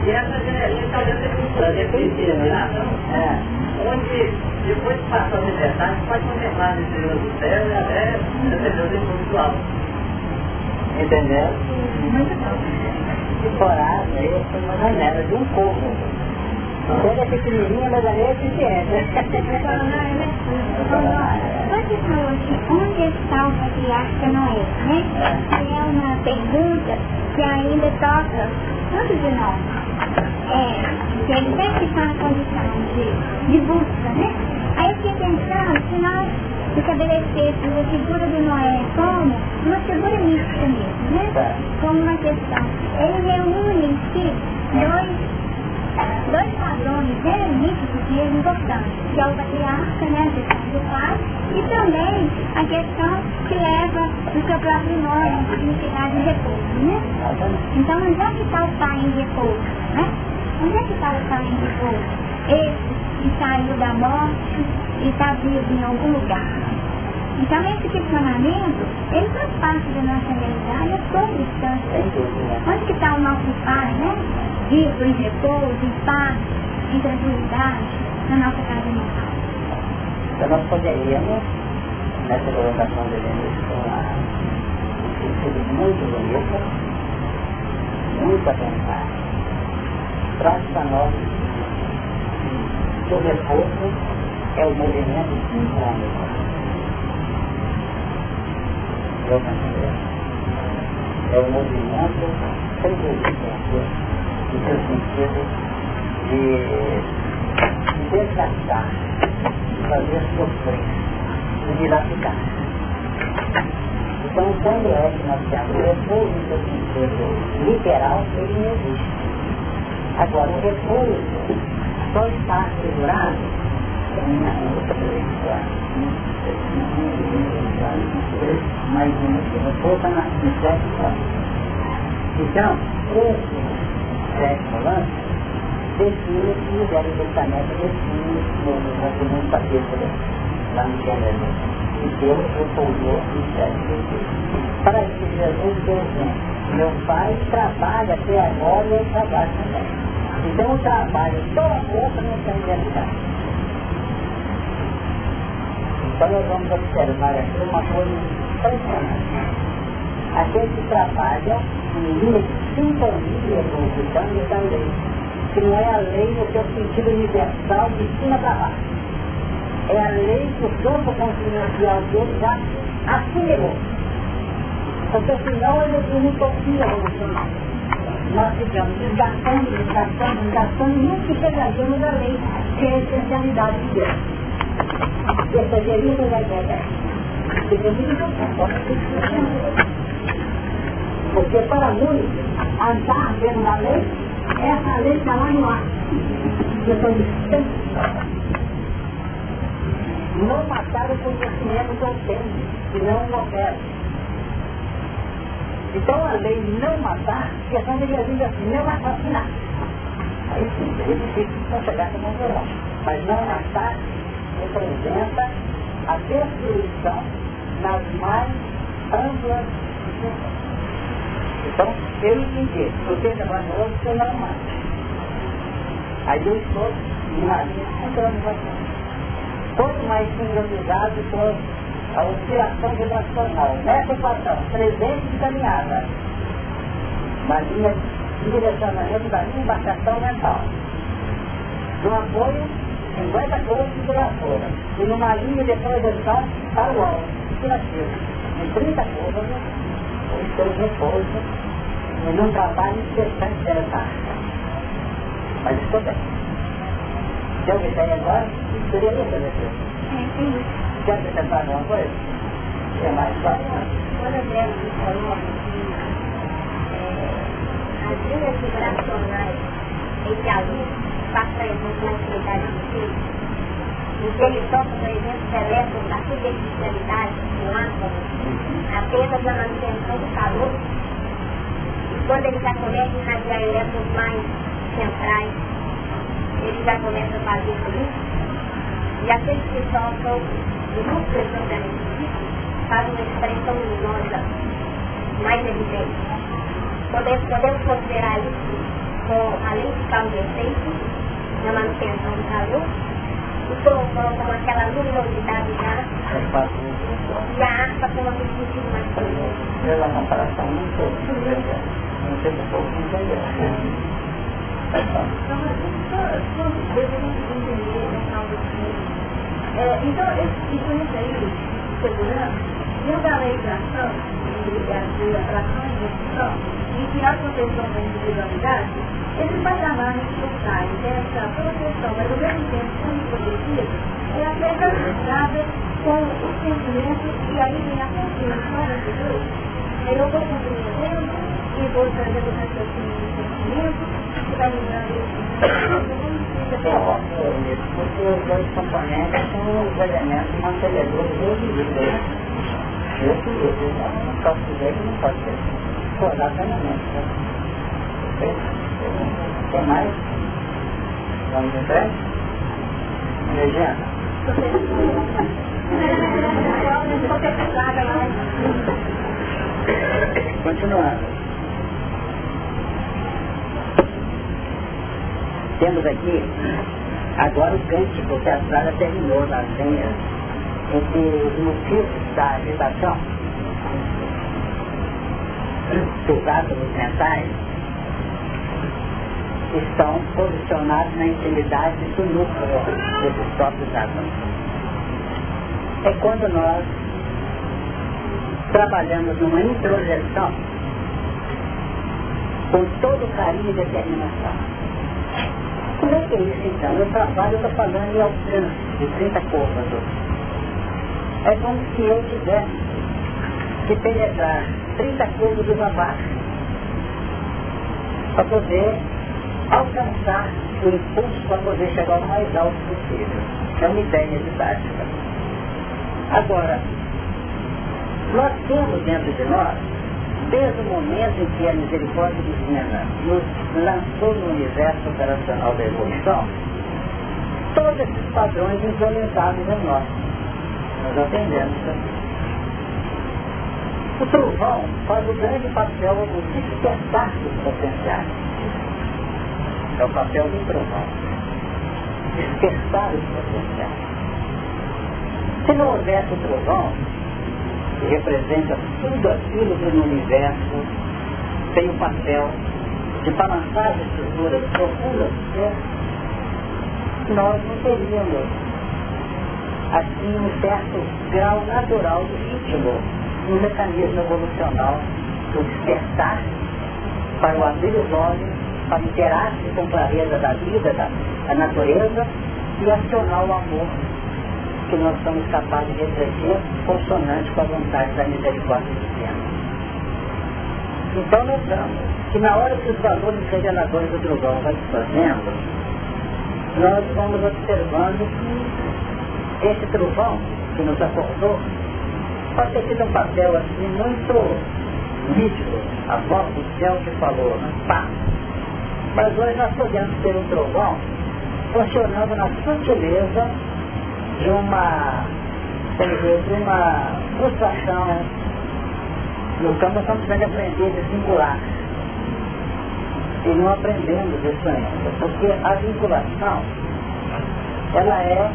E essa genética talvez seja um plano determinação, onde depois de passar a liberdade pode contemplar no interior do céu e até defender o espiritual. Entendeu? Coragem, foi uma janela de um corpo. Ele é pequenininha, mas ali é eficiente. Você falou assim, onde está o patriarca Noé, né? Que é uma pergunta que ainda toca todos de nós. É, que ele sempre está na condição de, de busca, né? Aí eu fiquei pensando se nós estabelecêssemos a figura de Noé como uma figura mística mesmo, né? Como uma questão. Ele reúne em si dois dois padrões nítidos e importantes, que é o patriarca, né, a questão do pai, e também a questão que leva no seu próprio nome, o significado de repouso, né? Então, onde é que está o pai em repouso, né? Onde é que está o pai em repouso? Esse que saiu da morte e está vivo em algum lugar. Então, esse questionamento, ele faz parte da nossa realidade a toda instância. Onde que está o nosso pai, né? Vivo, em repouso, em paz, em tranquilidade, na nossa casa mental. Então, nós poderíamos, nessa colocação de um muito bonito, muito a pensar, traz para nós que o repouso é o movimento sincrônico é o movimento sem resistência, no seu sentido de, de desgastar, de fazer sofrer, de dilapidar. Então, quando é que nós temos o repouso no seu sentido literal, ele não existe. Agora, o repouso só está segurado mais uma volta na sétima Então, esse sétimo lance define que o Velho Testamento define no segundo capítulo, lá no Gênesis, que Deus repousou em sete. Para que Jesus dê meu pai trabalha até agora e eu trabalho também. Então o trabalho toda a força não tem realidade. Então nós vamos observar aqui uma coisa impressionante. Aquele que trabalha em linha de sintonia com o da lei, que não é a lei no seu sentido universal de cima para baixo. É a lei que o campo consciencial dele já assimilou. Porque senão ele tem utopia evolucional. Nós ficamos desgastando, desgastando, desgastando, nunca chegamos à lei, que é a essencialidade de Deus. Essa gerida vai pegar. Porque para muitos, andar dentro da lei Essa lei está lá no ar. Eu estou distante. Não matar o conhecimento que eu tenho, que não opera. Então a lei não matar, que questão deveria vir assim, não assassinar. Aí sim, seria difícil não chegar como um vilão. Mas não matar representa a destruição nas mais amplas Então, eu entendi, porque é valor você não mata. Aí eu estou linha entrando no Quanto mais sincronizado for a oscilação vibracional, nessa equação, presente de caminhada, na linha de direcionamento da minha embarcação mental, no apoio 50 coisas de criatura, e numa linha de projeção para o alto, em 30 curvas, o seu repouso, e num trabalho incessante dessa Mas estou bem. Se eu me agora, seria isso, É, Quer acrescentar alguma coisa? É mais fácil. Quando eu devo falou as linhas vibracionais entre a luz passando com a atividade do filho, em que ele toca, por exemplo, o elétron da superficialidade do átomo, apenas na manutenção do calor, e quando ele já começa a irradiar elétrons mais centrais, ele já começa a fazer isso, e aqueles que tocam núcleos da energia fazem uma expressão luminosa mais evidente. Podemos, podemos considerar isso com, além de causa efeito, na manutenção do calor, e colocando como aquela luminosidade já, e a harpa como um sentido mais curioso. Pela comparação muito não sei se eu. Então, entender. É, então, isso aí, segurança, dentro da legislação, a atração e execução, e que a proteção da individualidade, ele vai chamar necessário dessa proteção, mas ao mesmo tempo sendo protegida, é apenas ligada com o sentimento e aí vem a compreensão das pessoas. Eu estou compreendendo e vou trazendo o raciocínio do sentimento, que vai me dando porque os dois componentes são os elementos mantenedores do. Esse livro, não posso dizer que não pode ser. Acordar plenamente. Tem mais? Vamos em frente? Regina? Continuando. Temos aqui agora o cântico que a Sara terminou nas linhas entre os motivos da agitação dos átomos mentais estão posicionados na intimidade do núcleo desses próprios átomos. É quando nós trabalhamos numa introjeção com todo carinho e determinação como é que é isso então? No trabalho eu estou falando em alcance de 30 côvados. É como se eu tivesse que penetrar 30 côvados abaixo para poder alcançar o impulso para poder chegar o mais alto possível. É uma ideia didática. Agora, nós temos dentro de nós desde o momento em que a misericórdia divina nos lançou no universo operacional da evolução, todos esses padrões implementados em nós. Nós aprendemos também. O trovão faz o grande papel no despertar dos potenciais. É o papel do trovão. Despertar os potenciais. Se não houvesse o trovão, que representa tudo aquilo que no universo tem o papel de balançar as estruturas profundas do ser, nós não teríamos assim um certo grau natural de ritmo no mecanismo evolucional do despertar para o abrir os olhos, para interar-se com clareza da vida, da, da natureza e acionar o amor que nós somos capazes de refletir consonante com a vontade da misericórdia divina. Então notamos que na hora que os valores reveladores do trovão vai se fazendo, nós vamos observando esse trovão que nos acordou pode ter sido um papel assim muito nítido, a voz do céu que falou, né? pá. Mas hoje nós podemos ter um trovão funcionando na sutileza de uma, de uma frustração. No campo nós estamos precisando aprender a vincular. E não aprendendo isso ainda. Porque a vinculação, ela é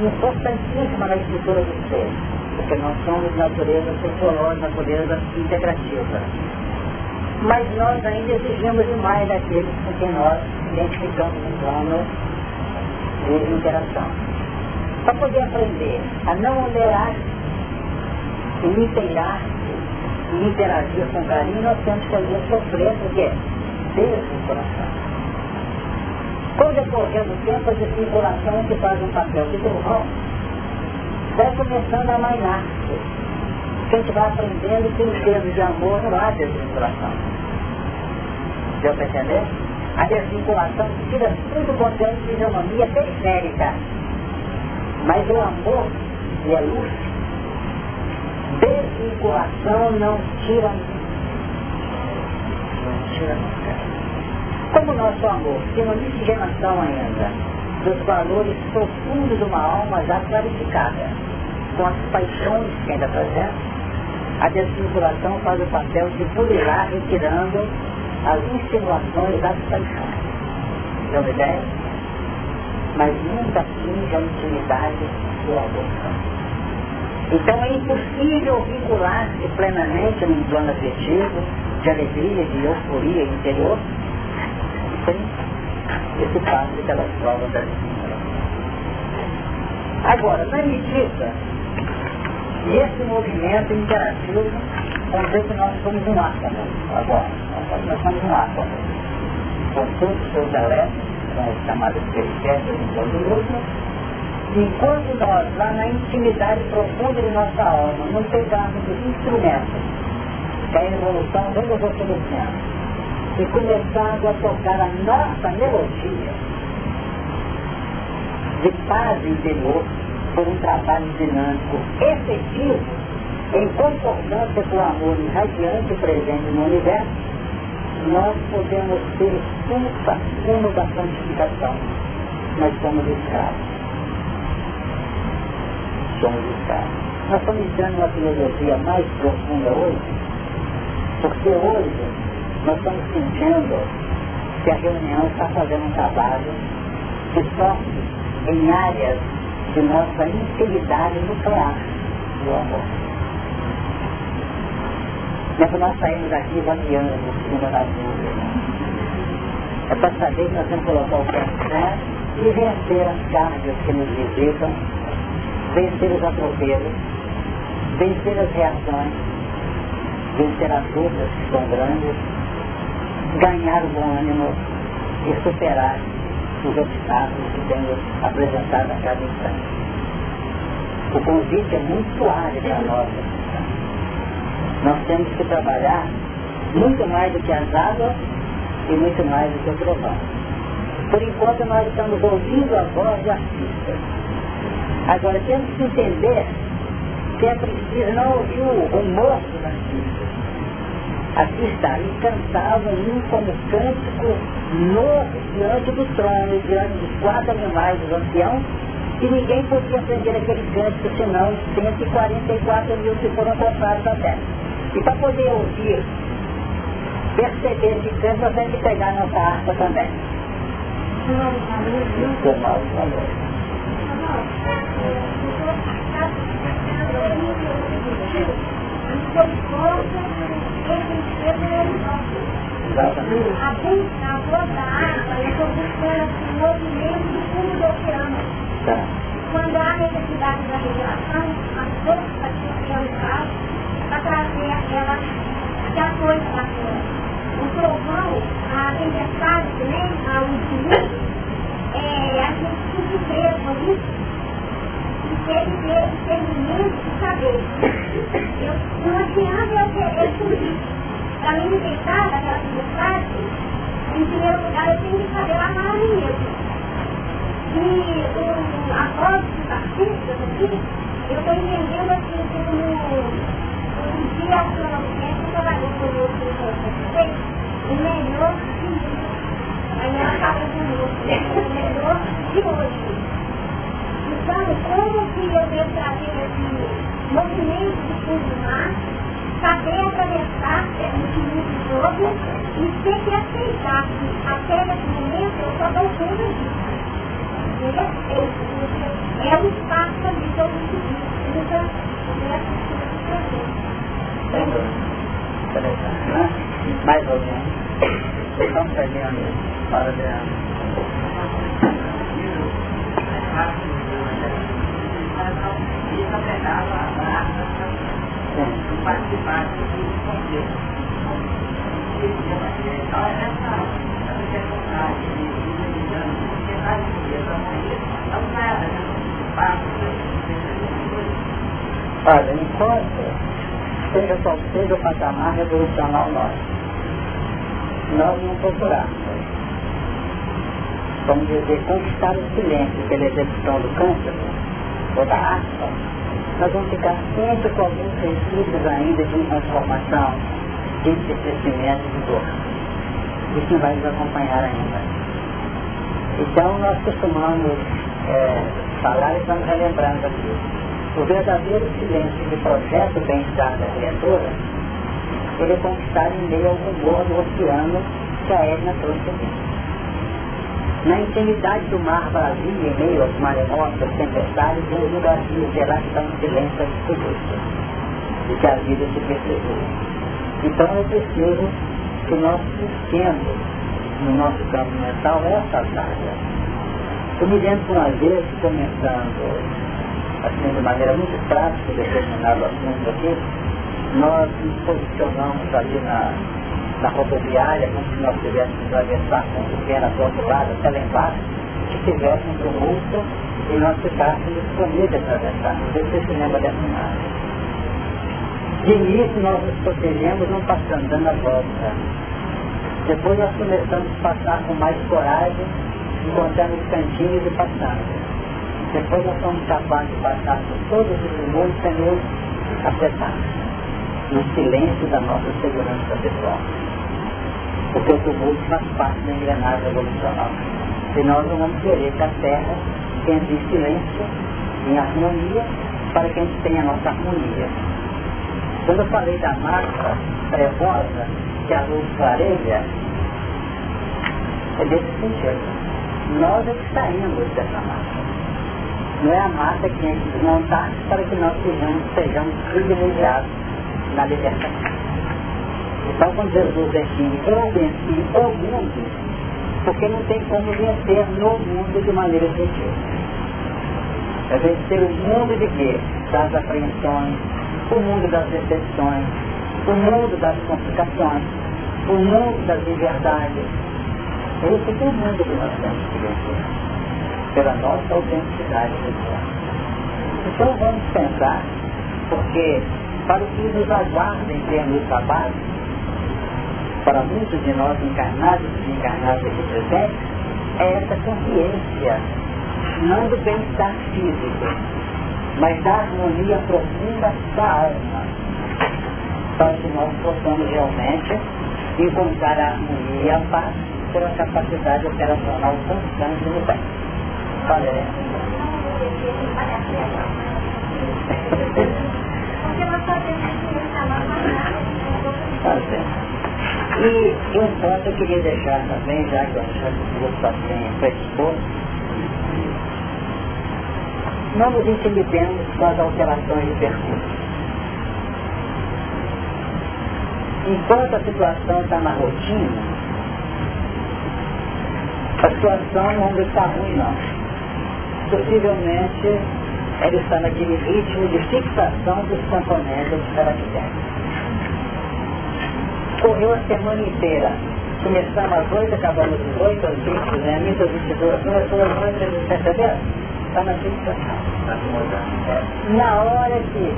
importantíssima na estrutura do ser. Porque nós somos natureza sociológica, natureza integrativa. Mas nós ainda exigimos demais daqueles com quem nós identificamos um plano de interação. Para poder aprender a não olhar e inteirar e interagir com carinho, nós temos que fazer sofrer, porque desvinculação. Com o decorrer do tempo, a desvinculação que faz um papel de trovão vai começando a mainar. Que a gente vai aprendendo que em termos de amor não há desvinculação. Deu para entender? A desvinculação tira tudo quanto é fisionomia periférica. Mas o amor e a luz, desvinculação não tira não tira. Como nosso amor tem uma miscigenação ainda dos valores profundos de uma alma já clarificada, com as paixões que ainda apresenta, a desvinculação faz o papel de pulirar retirando as insinuações das paixões. Deu uma ideia? Mas nunca atinge a intimidade do amor. Então é impossível vincular-se plenamente num plano afetivo, de alegria, de euforia interior, esse passo pelas provas da Agora, na medida e esse movimento interativo, vamos ver que nós somos um átomo agora. Nós somos um átomo. Com todos os seus elétrons, são os chamados periféricos em todo o outro. Enquanto nós, lá na intimidade profunda de nossa alma, não pegarmos os instrumentos que a evolução vem nos oferecendo e começarmos a tocar a nossa melodia de paz interior, por um trabalho dinâmico efetivo em concordância com o amor irradiante presente no universo, nós podemos ser culpa uma da santificação. Nós somos escravos. Somos escravos. Nós estamos entrando numa filosofia mais profunda hoje, porque hoje nós estamos sentindo que a reunião está fazendo um trabalho que sofre em áreas de nossa integridade nuclear do amor. Quando nós saímos daqui vagueando cima da dúvida, é para saber que nós temos que colocar o pé certo e vencer as cargas que nos visitam, vencer os atropelos, vencer as reações, vencer as lutas que são grandes, ganhar o bom ânimo e superar os obstáculos que temos apresentado a cada instante. O convite é muito suave para nós. Nós temos que trabalhar muito mais do que as águas e muito mais do que o trovão. Por enquanto nós estamos ouvindo a voz do artista. Agora temos que entender que é preciso não ouvir o humor do artista, Aqui está, e cantava um como cântico novo diante do trono, diante dos quatro animais dos anciãos, e ninguém podia aprender aquele cântico senão os 144 mil que foram contados da terra. E para poder ouvir, perceber esse canto, nós temos que pegar nossa harpa também. A voz da água, buscando o movimento do fundo do oceano. Tá. Quando há necessidade da revelação, as forças faz para trazer aquela que a coisa da terra. O trovão, a tempestade também, a infinito, é, a gente se surpresa com isso e ter que ter saber. Eu, não eu querer para mim me deixar daquela tempestade, em primeiro lugar eu tenho que saber amar. E um, a voz dos eu estou entendendo assim como um dia astronomicamente trabalhou conosco no o melhor de mim. Aí ela fala o melhor de. Então, como que eu devo trazer esse movimento de fundo do mar saber atravessar esse mundo todo e ter que aceitar que até nesse momento eu só dou conta disso. É um espaço ali que eu precisa Mais ou menos. Estamos perdendo para contexto. Então, essa vontade de Olha, enquanto seja qual seja o patamar revolucional nosso, nós não procuramos, vamos dizer, conquistar o silêncio pela execução do cântaro ou da harpa, nós vamos ficar sempre com alguns resquícios ainda de transformação, de crescimento de dor. Isso vai nos acompanhar ainda. Então nós costumamos é, falar e estamos relembrando aqui. O verdadeiro silêncio de processo bem-estar da criatura, ele é conquistado em meio ao rumor do oceano que a Edna trouxe aqui. Na intimidade do mar vazio, em meio às tempestades, um lugarzinho geral que está em silêncio absoluto. E que a vida se perpetua. Então é preciso que nós busquemos no nosso campo mental essa área. Eu me lembro uma vez, começando assim de maneira muito prática, determinado assunto aqui, nós nos posicionamos ali na na rodoviária, como se nós tivéssemos atravessar com o pequena do outro lado, até que tivesse um tumulto e nós ficássemos com medo de atravessar. Você se lembra dessa imagem. De início nós nos protegemos não passando, dando a volta. Depois nós começamos a passar com mais coragem, encontrando os cantinhos e passando. Depois nós somos capazes de passar por todos os tumultos sem nos afetar. No silêncio da nossa segurança pessoal porque o tumulto faz parte da engrenagem evolucional. Se nós não vamos querer que a Terra entre em silêncio, em harmonia, para que a gente tenha a nossa harmonia. Quando eu falei da massa trevosa, que a luz clareia, é desse sentido. Nós é que saímos dessa massa. Não é a massa que a gente desmontar para que nós sejamos, sejamos privilegiados na libertação. Então quando Jesus define eu venci o mundo, porque não tem como vencer no mundo de maneira efetiva. É vencer o mundo de quê? Das apreensões, o mundo das decepções, o mundo das complicações, o mundo das liberdades. Esse é o mundo que nós temos que vencer, pela nossa autenticidade pessoal. Então vamos pensar, porque para o que nos aguarda em termos de trabalho, para muitos de nós encarnados e desencarnados aqui presentes, é essa consciência, não do bem-estar físico, mas da harmonia profunda da alma, para que nós possamos realmente encontrar a harmonia e a paz pela capacidade operacional constante no bem. Valeu. Porque nós podemos Tá certo. E um ponto eu queria deixar também, já que eu acho que o está bem predisposto, não nos intimidemos com as alterações de percurso. Enquanto a situação está na rotina, a situação não está ruim não. Possivelmente ela está naquele ritmo de fixação dos componentes característicos correu a semana inteira. Começamos às 8, acabamos às 8, às 20, né? Missa às 22, começou às 8, vocês perceberam? Está na fixação. Na hora que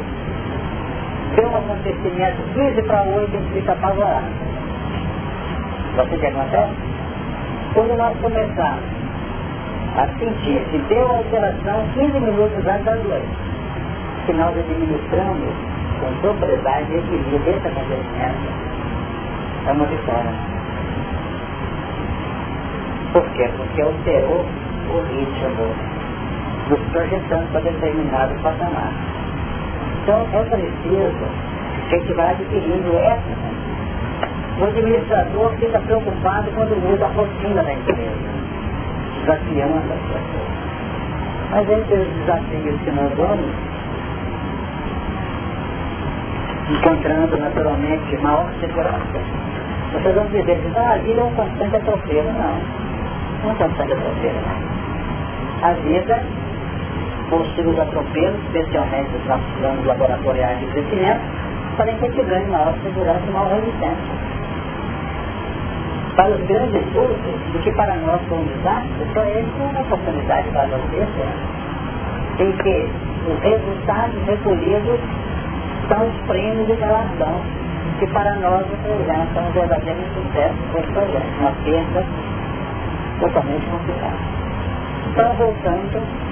Tem um acontecimento 15 para 8, a gente fica apavorado. Você o que acontece? Quando nós começamos a sentir que deu alteração 15 minutos antes da doença, que nós administramos com propriedade e equilíbrio esse acontecimento, é uma vitória. Por quê? Porque alterou o ritmo, nos projetando para determinado patamar. Então é preciso que a gente vá adquirindo essa. O administrador fica preocupado quando muda a rotina da empresa, desafiando as pessoas. Mas entre os desafios que nós vamos, encontrando naturalmente maior segurança. Vocês vão dizer ah, a vida é um constante atropelo. Não, não é um constante atropelo. A vida possui os atropelos, especialmente os nossos planos laboratoriais de crescimento, para que a gente ganhe maior segurança e maior resistência. Para os grandes cursos, do que para nós como desastres, só esse é uma oportunidade para vocês, em que os resultados recolhidos são os prêmios de relação, que para nós representam um verdadeiro sucesso para os projetos, uma perda totalmente complicada. Então, voltando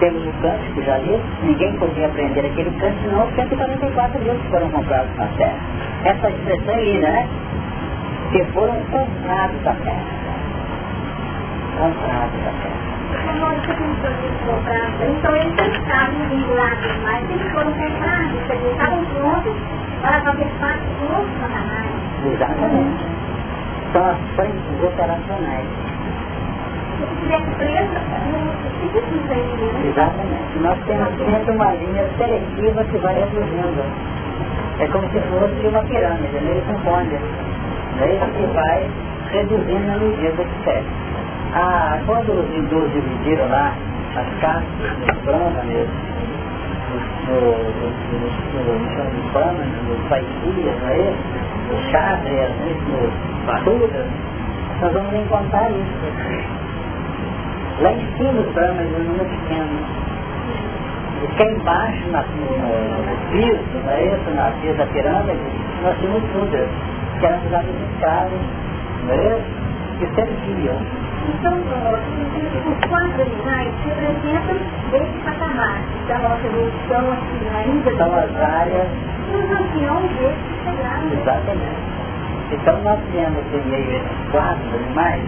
temos o cântico já li, ninguém podia aprender aquele canto, senão os 144 mil que foram comprados na terra. Essa expressão é linda, né? Que foram comprados da terra. Comprados da terra. Então eles estavam vinculados mais, eles foram comprados, eles estavam prontos para fazer parte do novo Satanás. Exatamente. São as frentes operacionais. Exatamente. Nós temos sempre uma linha seletiva que vai reduzindo. É como se fosse uma pirâmide, meio com ponte. Né? Que vai reduzindo a medida que segue. Ah, quando os hindus dividiram lá as castas dos brahmanes, no, no, no, no brahmanes, nos paisias, não é isso? Os chátrias, nos baturas, nós vamos encontrar isso. Lá em cima o Brahma é um número pequeno. E cá embaixo, na, no, no piso, é isso? Na piso da pirâmide, nós tínhamos Sudras, que eram de escravos, não é? Que serviam. Então, os quatro animais representam esse patamar da nossa evolução aqui ainda. São as áreas. Os anciões desses chegaram. Exatamente. Então nós temos primeiro esses quatro animais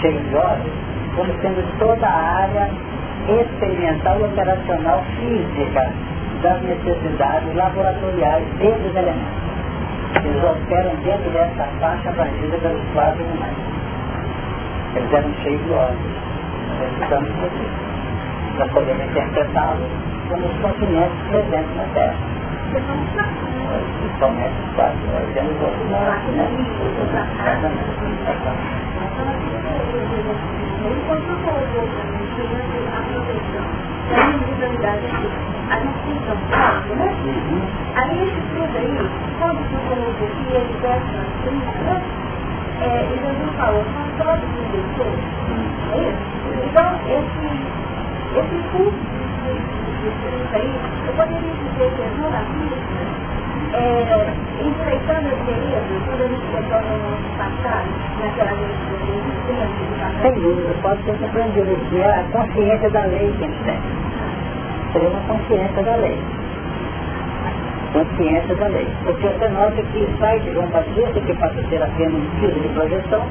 cheios de olhos, como sendo toda a área experimental e operacional física das necessidades laboratoriais desses elementos. Eles operam dentro dessa faixa abrangida pelos quatro animais. Eles eram cheios de olhos. Precisamos disso. Nós podemos interpretá-los como os continentes presentes na Terra. Somente os quatro. Nós temos outros né? Voltando, tirando a proteção da individualidade aqui. A gente tem São né? Aí esse tudo aí, quando se colocou que ele dessa né? É, e Jesus falou, são todos indecisos. É? Então, esse, esse curso de aí, eu poderia dizer que as moravistas é, enfrentando esse período, quando a gente retorna no nosso passado, naquela resistência, sem dúvida, pode ser compreendido que é a consciência da lei que a gente tem. Seria uma consciência da lei. Consciência da lei. Porque você nota que sai de João Batista, que passa a ser apenas um tipo de projeção,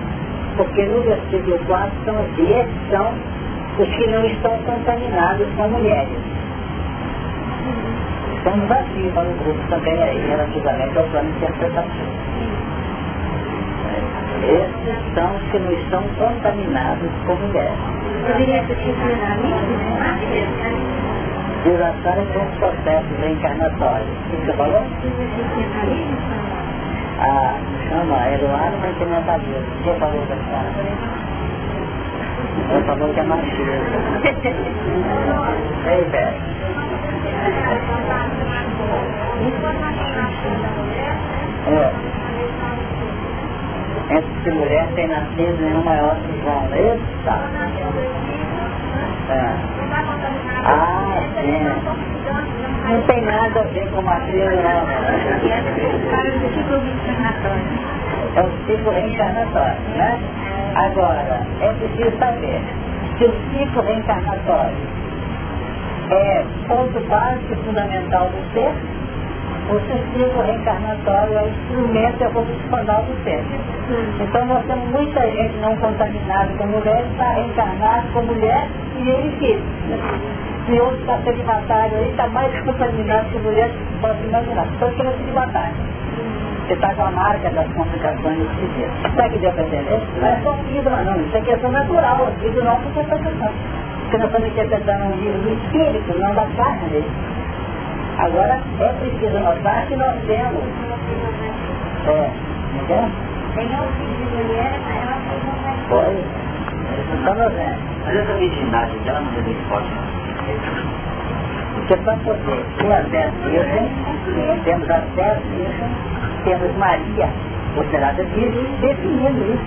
porque no versículo 4 são que são os que não estão contaminados com mulheres é um desafio para o grupo também aí, relativamente ao plano de interpretação. Esses são os que não estão contaminados com mulheres. Duração é um processo reencarnatório. O que você falou? Ah, chama Eloá no incrementalismo. Quem falou da cara? Ele falou que é machismo. Ei, velho. É. Entre mulher tem nascido nenhum maior que João, não é. Ah, sim. Não tem nada a ver com machismo, não. É o ciclo reencarnatório, né? Agora, é preciso saber se o ciclo reencarnatório é ponto básico fundamental do ser, o ciclo reencarnatório é instrumento evolucional do ser. Então nós temos muita gente não contaminada com mulher, está reencarnado com mulher e ele filho. E outro está celibatário aí, está mais contaminado que mulher, pode imaginar. Só que é celibatário. Você está com a marca das complicações desse dia. Sabe que deu para entender? Não é só fibra, não. Isso é questão natural. A fibra não é interpretação. Porque nós estamos interpretando um livro do espírito, não da carne dele. Agora, é preciso notar que nós temos. É, entendeu? Tem um filho de mulher, maior que Foi. Então nós vemos. Mas essa virgindade dela não é bem forte, porque para poder ter acesso virgem, temos acesso virgem, temos Maria, considerada virgem, definindo isso.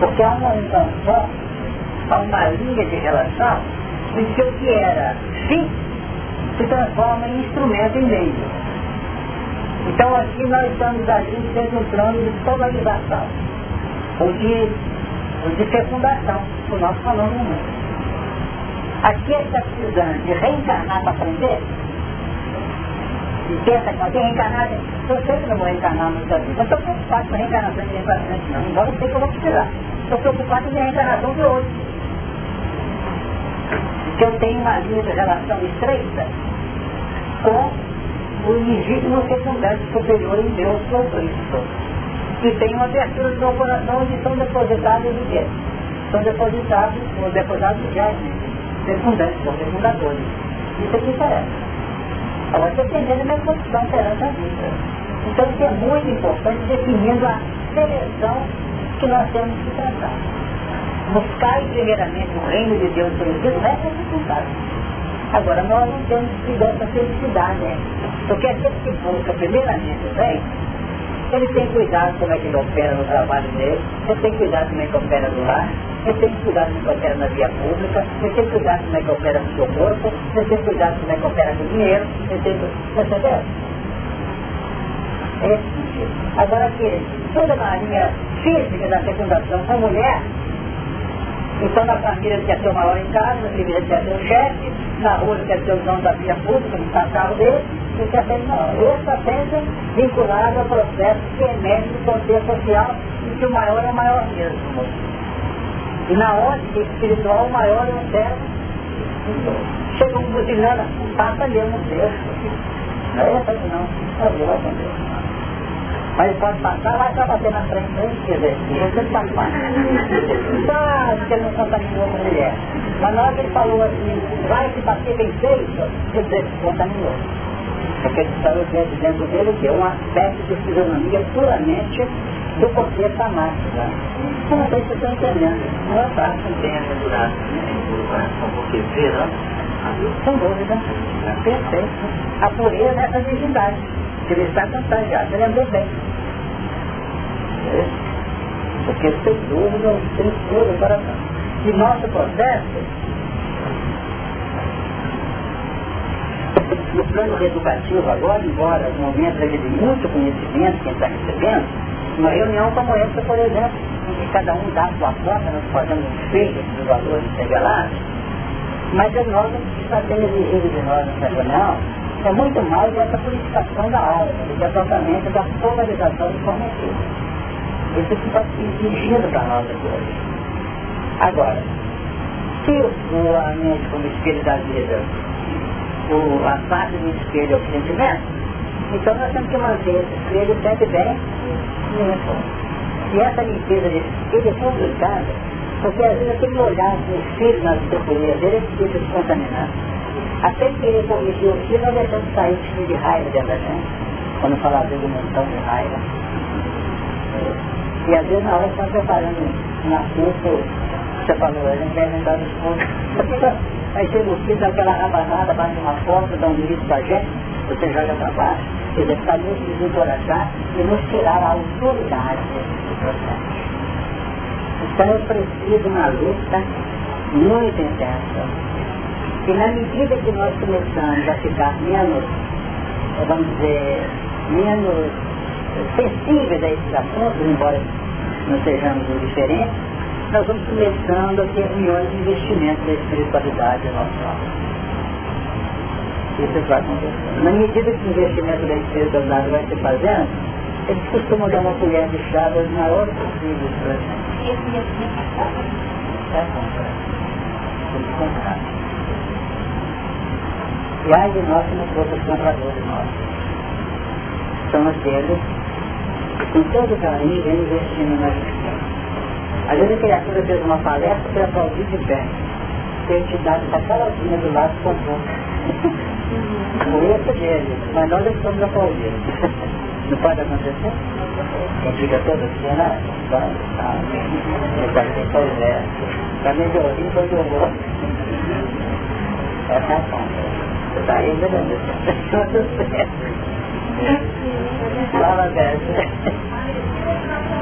Porque há uma união só, há uma linha de relação em que o que era fim se transforma em instrumento em meio. Então aqui nós estamos agindo dentro de um plano de polarização, de, fecundação, o nosso falando no mundo. Aqui ele está precisando de reencarnar para aprender. E pensa que vai reencarnar. Eu sei que não vou reencarnar muita vida. Não estou preocupado com reencarnação de frente, não. Embora eu sei que eu vou precisar. Estou preocupado com a reencarnação de hoje. Porque eu tenho uma linha de relação estreita com o legítimo secundário superior em Deus, que o Cristo. E tem uma abertura do meu coração onde são depositados o quê? São depositados, os depositados já secundantes, são secundadores. Isso aqui interessa. Agora, dependendo da minha condição perante a vida. Então, isso é muito importante, definindo a seleção que nós temos que tratar. Buscar primeiramente o reino de Deus pelo Deus, o resto é secundário. Agora, nós não temos que dar essa felicidade, né? Porque aquele que busca primeiramente o reino, ele tem cuidado como é que ele opera no trabalho dele, ele tem cuidado como é que opera no lar, ele tem cuidado como é que opera na via pública, ele tem cuidado como é que opera no seu corpo, ele tem cuidado como é que opera com o dinheiro, ele tem percebeu? É. Agora que toda a linha física da fecundação com mulher, então na família ele quer ter o maior em casa, na família ele quer ter o chefe, na rua ele quer ter o dono da via pública, no carro dele, ele não. Ele está sempre vinculado ao processo que emerge do contexto social e que o maior é o maior mesmo. E na ótica espiritual, o maior é o céu. Chega um buzinando, passa ali no Deus. Não é essa não, é Deus vai com Deus. Mas ele pode passar, vai estar batendo na frente quer dizer, você passar. Sabe que ele não contaminou com mulher. Mas na hora que ele falou assim, vai se bater bem feito, se contaminou. Porque ele estava dentro dele que é um aspecto de fisionomia puramente do contexto da máquina. Não sei se vocês estão entendendo. Não é fácil. Tem essa durada, né? Porque vê, não? Sem dúvida. Perfeito. A pureza é essa virgindade. Que ele está contagiado. Você lembrou bem. Porque sem dúvida tem tudo o coração. E nosso processo no plano educativo agora, embora no momento de muito conhecimento quem está recebendo, uma reunião como essa, por exemplo, em que cada um dá a sua conta, nós fazemos um dos valores revelados, mas é nós que está exigido de nós nessa reunião é muito mais essa purificação da alma, do que é da polarização informativa. Isso que está exigindo para nós aqui hoje. Agora, se o, a mente como espelho da vida, o, a parte do espelho é o sentimento, então nós temos que manter esse espelho sempre bem limpo. E essa limpeza desse espelho é complicada, porque às vezes que olhar o espelho nas propriedades dele e fica se contaminar. Até que ele corrigir o filho, nós deixamos sair o filho de raiva dentro da gente. Quando falar de montão de raiva. E às vezes na hora estão preparando uma curso, você falou, a gente vai lembrar dos pontos. Aí chega o filho, aquela rabanada, bate uma foto, dá um grito pra gente, você joga para baixo. Quer dizer, para nos desencorajar e nos tirar a autoridade desse processo. Então eu preciso uma luta muito intensa E na medida que nós começamos a ficar menos, vamos dizer, menos sensíveis a esses assuntos, embora não sejamos indiferentes, nós vamos começando a ter reuniões de investimento da espiritualidade no nosso alma. Isso vai acontecendo. Na medida que o investimento da espiritualidade vai se fazendo, eles costumam dar uma colher de chá das maiores possíveis para a gente. É comprar. Tem que comprar. E ai de nós que não fosse os compradores nossos. São aqueles que com todo carinho vem investindo na gente. Às vezes a criatura fez uma palestra para aplaudir de pé. Que a entidade está caladinha do lado do comprou. Conheço dele, mas nós estamos aplaudindo. Não pode acontecer? Quem fica todo assim, né? Pois é. Para melhorinho, foi melhor. Essa é conta. Você está aí, beleza? Tudo certo. Fala, Bessa.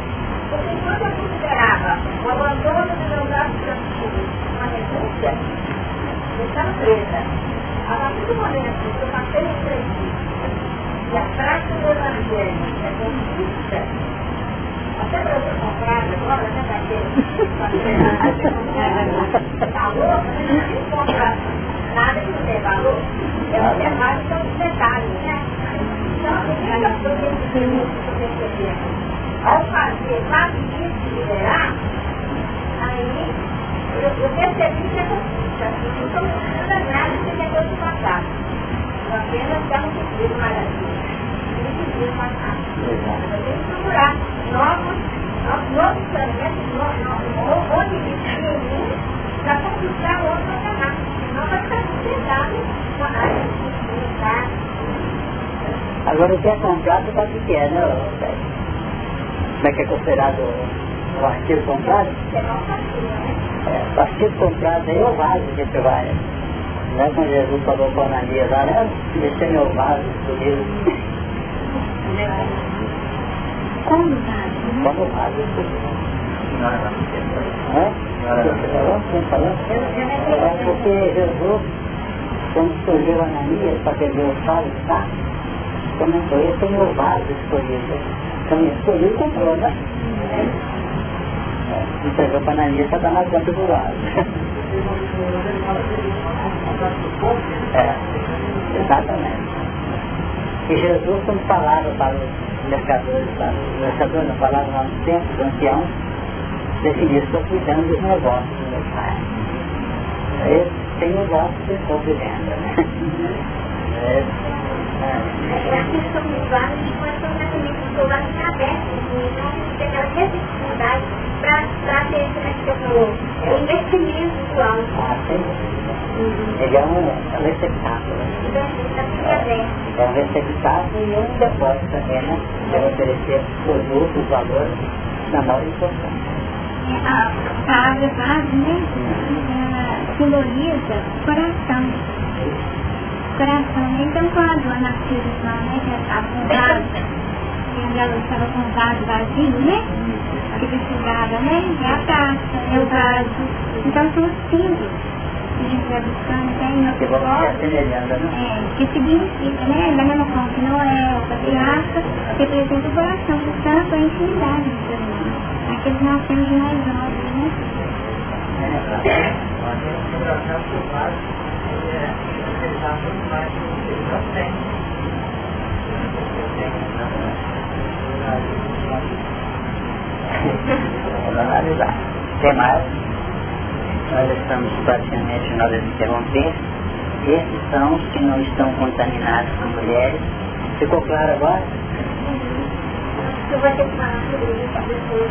Porque que é é mais mais quando eu considerava o abandono dos meus atos antigos uma renúncia, eu estava presa. A partir do momento que eu passei a crescer e a prática do Evangelho é conquista, até para eu ser comprada agora, né, Caqueira? Valor, não compra nada que não tem valor, eu observar são os detalhes, né? Então, o que eu estou percebendo? Ao fazer disso, liberar, aí eu, eu percebi que é conquista. Não estou buscando nada que negócio do passado. Eu apenas dá um sentido maravilhoso. Um sentido passado. Eu tenho que procurar novos, novos planetas, onde existir em mim, para conquistar outro patamar. Não vai ficar sustentado com a área de Agora o que é comprado sabe o que é, né? Como é que é considerado o artigo comprado? É, o artigo comprado é o vaso que você vai. Não é quando Jesus falou com a Ananias lá, né? Esse é meu vaso escolhido. Como vaso? Como vaso escolhido. É? É porque Jesus, quando escolheu Ananias para perder o sal tá? comentou, esse é meu vaso escolhido. Então escolheu e comprou, né? entregou para Ananias para dar na conta do lado. é, exatamente. E Jesus, quando falava para os mercadores, para os mercadores não falavam lá no tempo do ancião, definia, estou cuidando dos negócios do meu pai. Ele tem negócio de compra e venda, né? é, é. A questão do vaso, mas completamente o vaso está aberto, então tem aquela necessidade para ter esse investimento pessoal. Ah, sim. Ele é um, é um receptáculo. É um receptáculo e um depósito também, né? Para oferecer produtos, valores da maior importância. A palavra base, né? Simboliza coração. Coração. Então, quando a Narcisa fala, né, que estava vaso, que ela estava com o vaso vazio, né? Que precisava, né? É a taça, é o vaso. Então, são os símbolos que a gente vai buscando até em outro modo. É, que significa, né? Da mesma forma que Noé, o patriarca, representa o coração, portanto, a intimidade do ser humano. Aqueles nós temos de mais olhos, né? É, o coração que o vaso, ele é representar muito mais do que ele não tem. Vamos analisar. Tem mais? Nós estamos praticamente na hora de interromper. Esses são os que não estão contaminados com mulheres. Ficou claro agora? Eu vou ter que falar sobre isso, a pessoa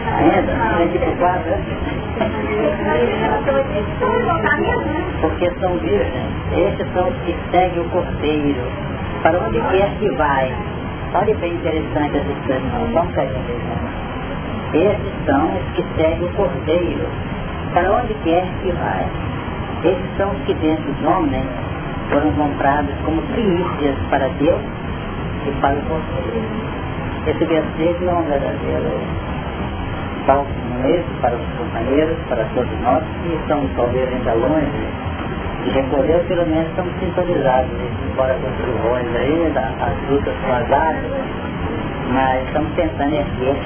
Porque são virgens, esses são os que seguem o cordeiro, para onde quer que vai. Olha bem interessante essa expressão, vamos cair Esses são os que seguem o cordeiro, para onde quer que vai. Esses são os que dentro dos homens foram comprados como primícias para Deus e para o cordeiro. Esse versículo é um verdadeiro bálsamo mesmo para os companheiros, para todos nós, que estamos talvez ainda longe de recolher, pelo menos estamos sintonizados, embora com os trovões aí, as lutas com as águas, mas estamos tentando erguer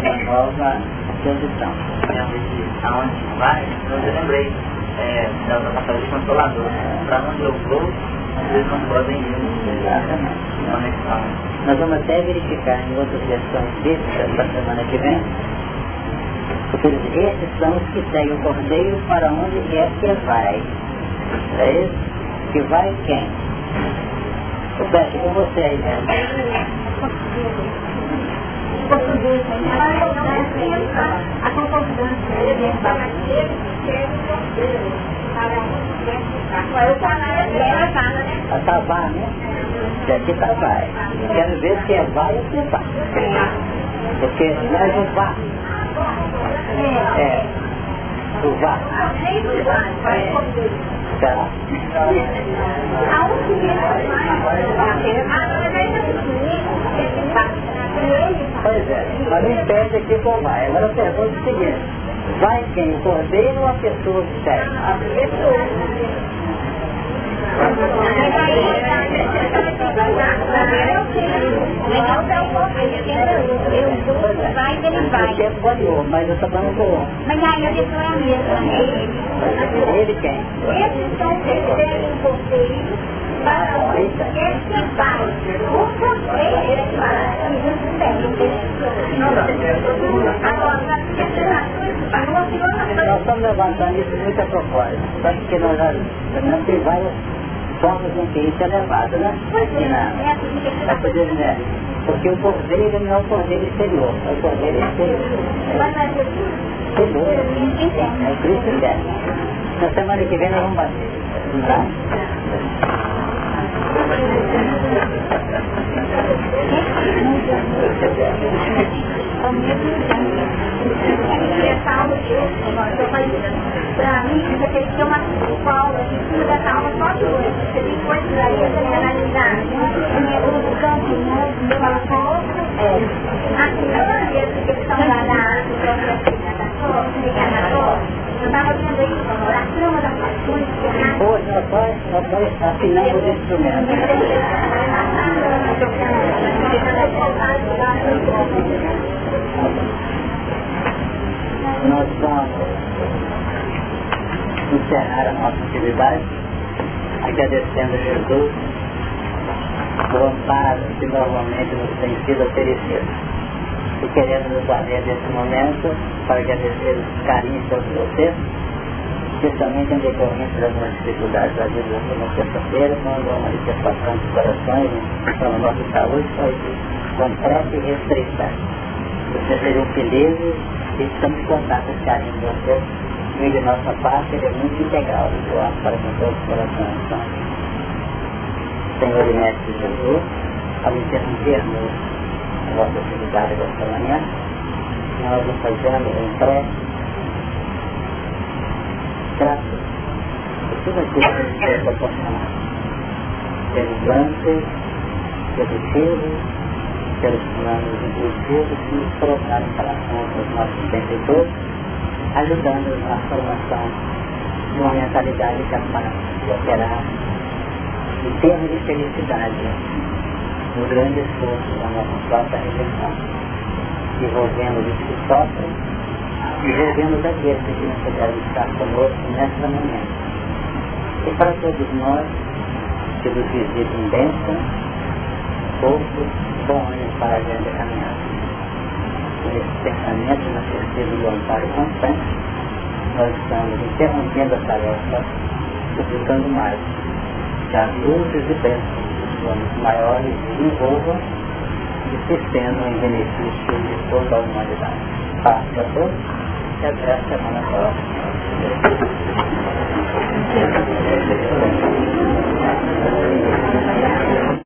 uma nova. Realmente, aonde vai, eu lembrei é, da passagem de consolador. Para onde eu vou, eles não podem ir. Exatamente. Nós vamos até verificar em outras versões bíblicas para a semana que vem. Esses são os que seguem o cordeiro para onde quer que vai. É isso? Que vai quem? O Beto, com você aí, né? A concordância, é para vai. Fala, né? A Tavá, né? E aqui tá vai. Quero ver se é vai ou se é vai. Porque nós não vá. É. Vá. Tá. Pois é, mas não impede aqui com vai. Agora pergunta é o seguinte, vai quem? O cordeiro ou a pessoa que segue? A pessoa. Vai, ele vai. Ele mas eu estou falando com Mas aí a pessoa é a mesma. Ele quem? Esses são terceiros conselhos para quer que vai. O conselho é para Nós estamos levantando isso muito a propósito. Só que nós já não tem várias formas em que isso é né? Aqui na, na né? Porque o cordeiro não é o cordeiro exterior, é o cordeiro. Exterior. É o Cristo interno. Na semana que vem nós vamos bater. Tá? Nós nós afinamos o instrumento. Nós vamos encerrar a nossa atividade agradecendo a Jesus o amparo que normalmente nos tem sido oferecido. E queremos nos valer desse momento para agradecer os carinhos de vocês especialmente em decorrência das algumas dificuldades da vida na sexta-feira, quando a manifestação dos corações, a nossa saúde foi completa e restrita. Vocês seriam felizes e estamos esse carinho de vocês. E de nossa parte, ele é muito integral, eu acho, para com todos os corações. Então, Senhor e Mestre Jesus, ao interrompermos a nossa atividade desta manhã, nós nos fazemos em prece graças por tudo aquilo que nos foi proporcionado. Pelos lances, pelos filhos, pelos planos inclusivos que nos colocaram para conta dos nossos benfeitores, ajudando na formação de uma mentalidade capaz de operar em termos de felicidade no grande esforço da nossa própria redenção, envolvendo os que sofrem e devemos aqueles que não puderam estar conosco nesta manhã. E para todos nós, que nos visitem bênção, pouco bom ânimo para a grande caminhada. Com esse pensamento na certeza do amparo constante, nós estamos interrompendo a tarefa, suplicando mais, que as luzes e bênçãos dos homens maiores envolvam e se estendam em benefício de toda a humanidade. Paz para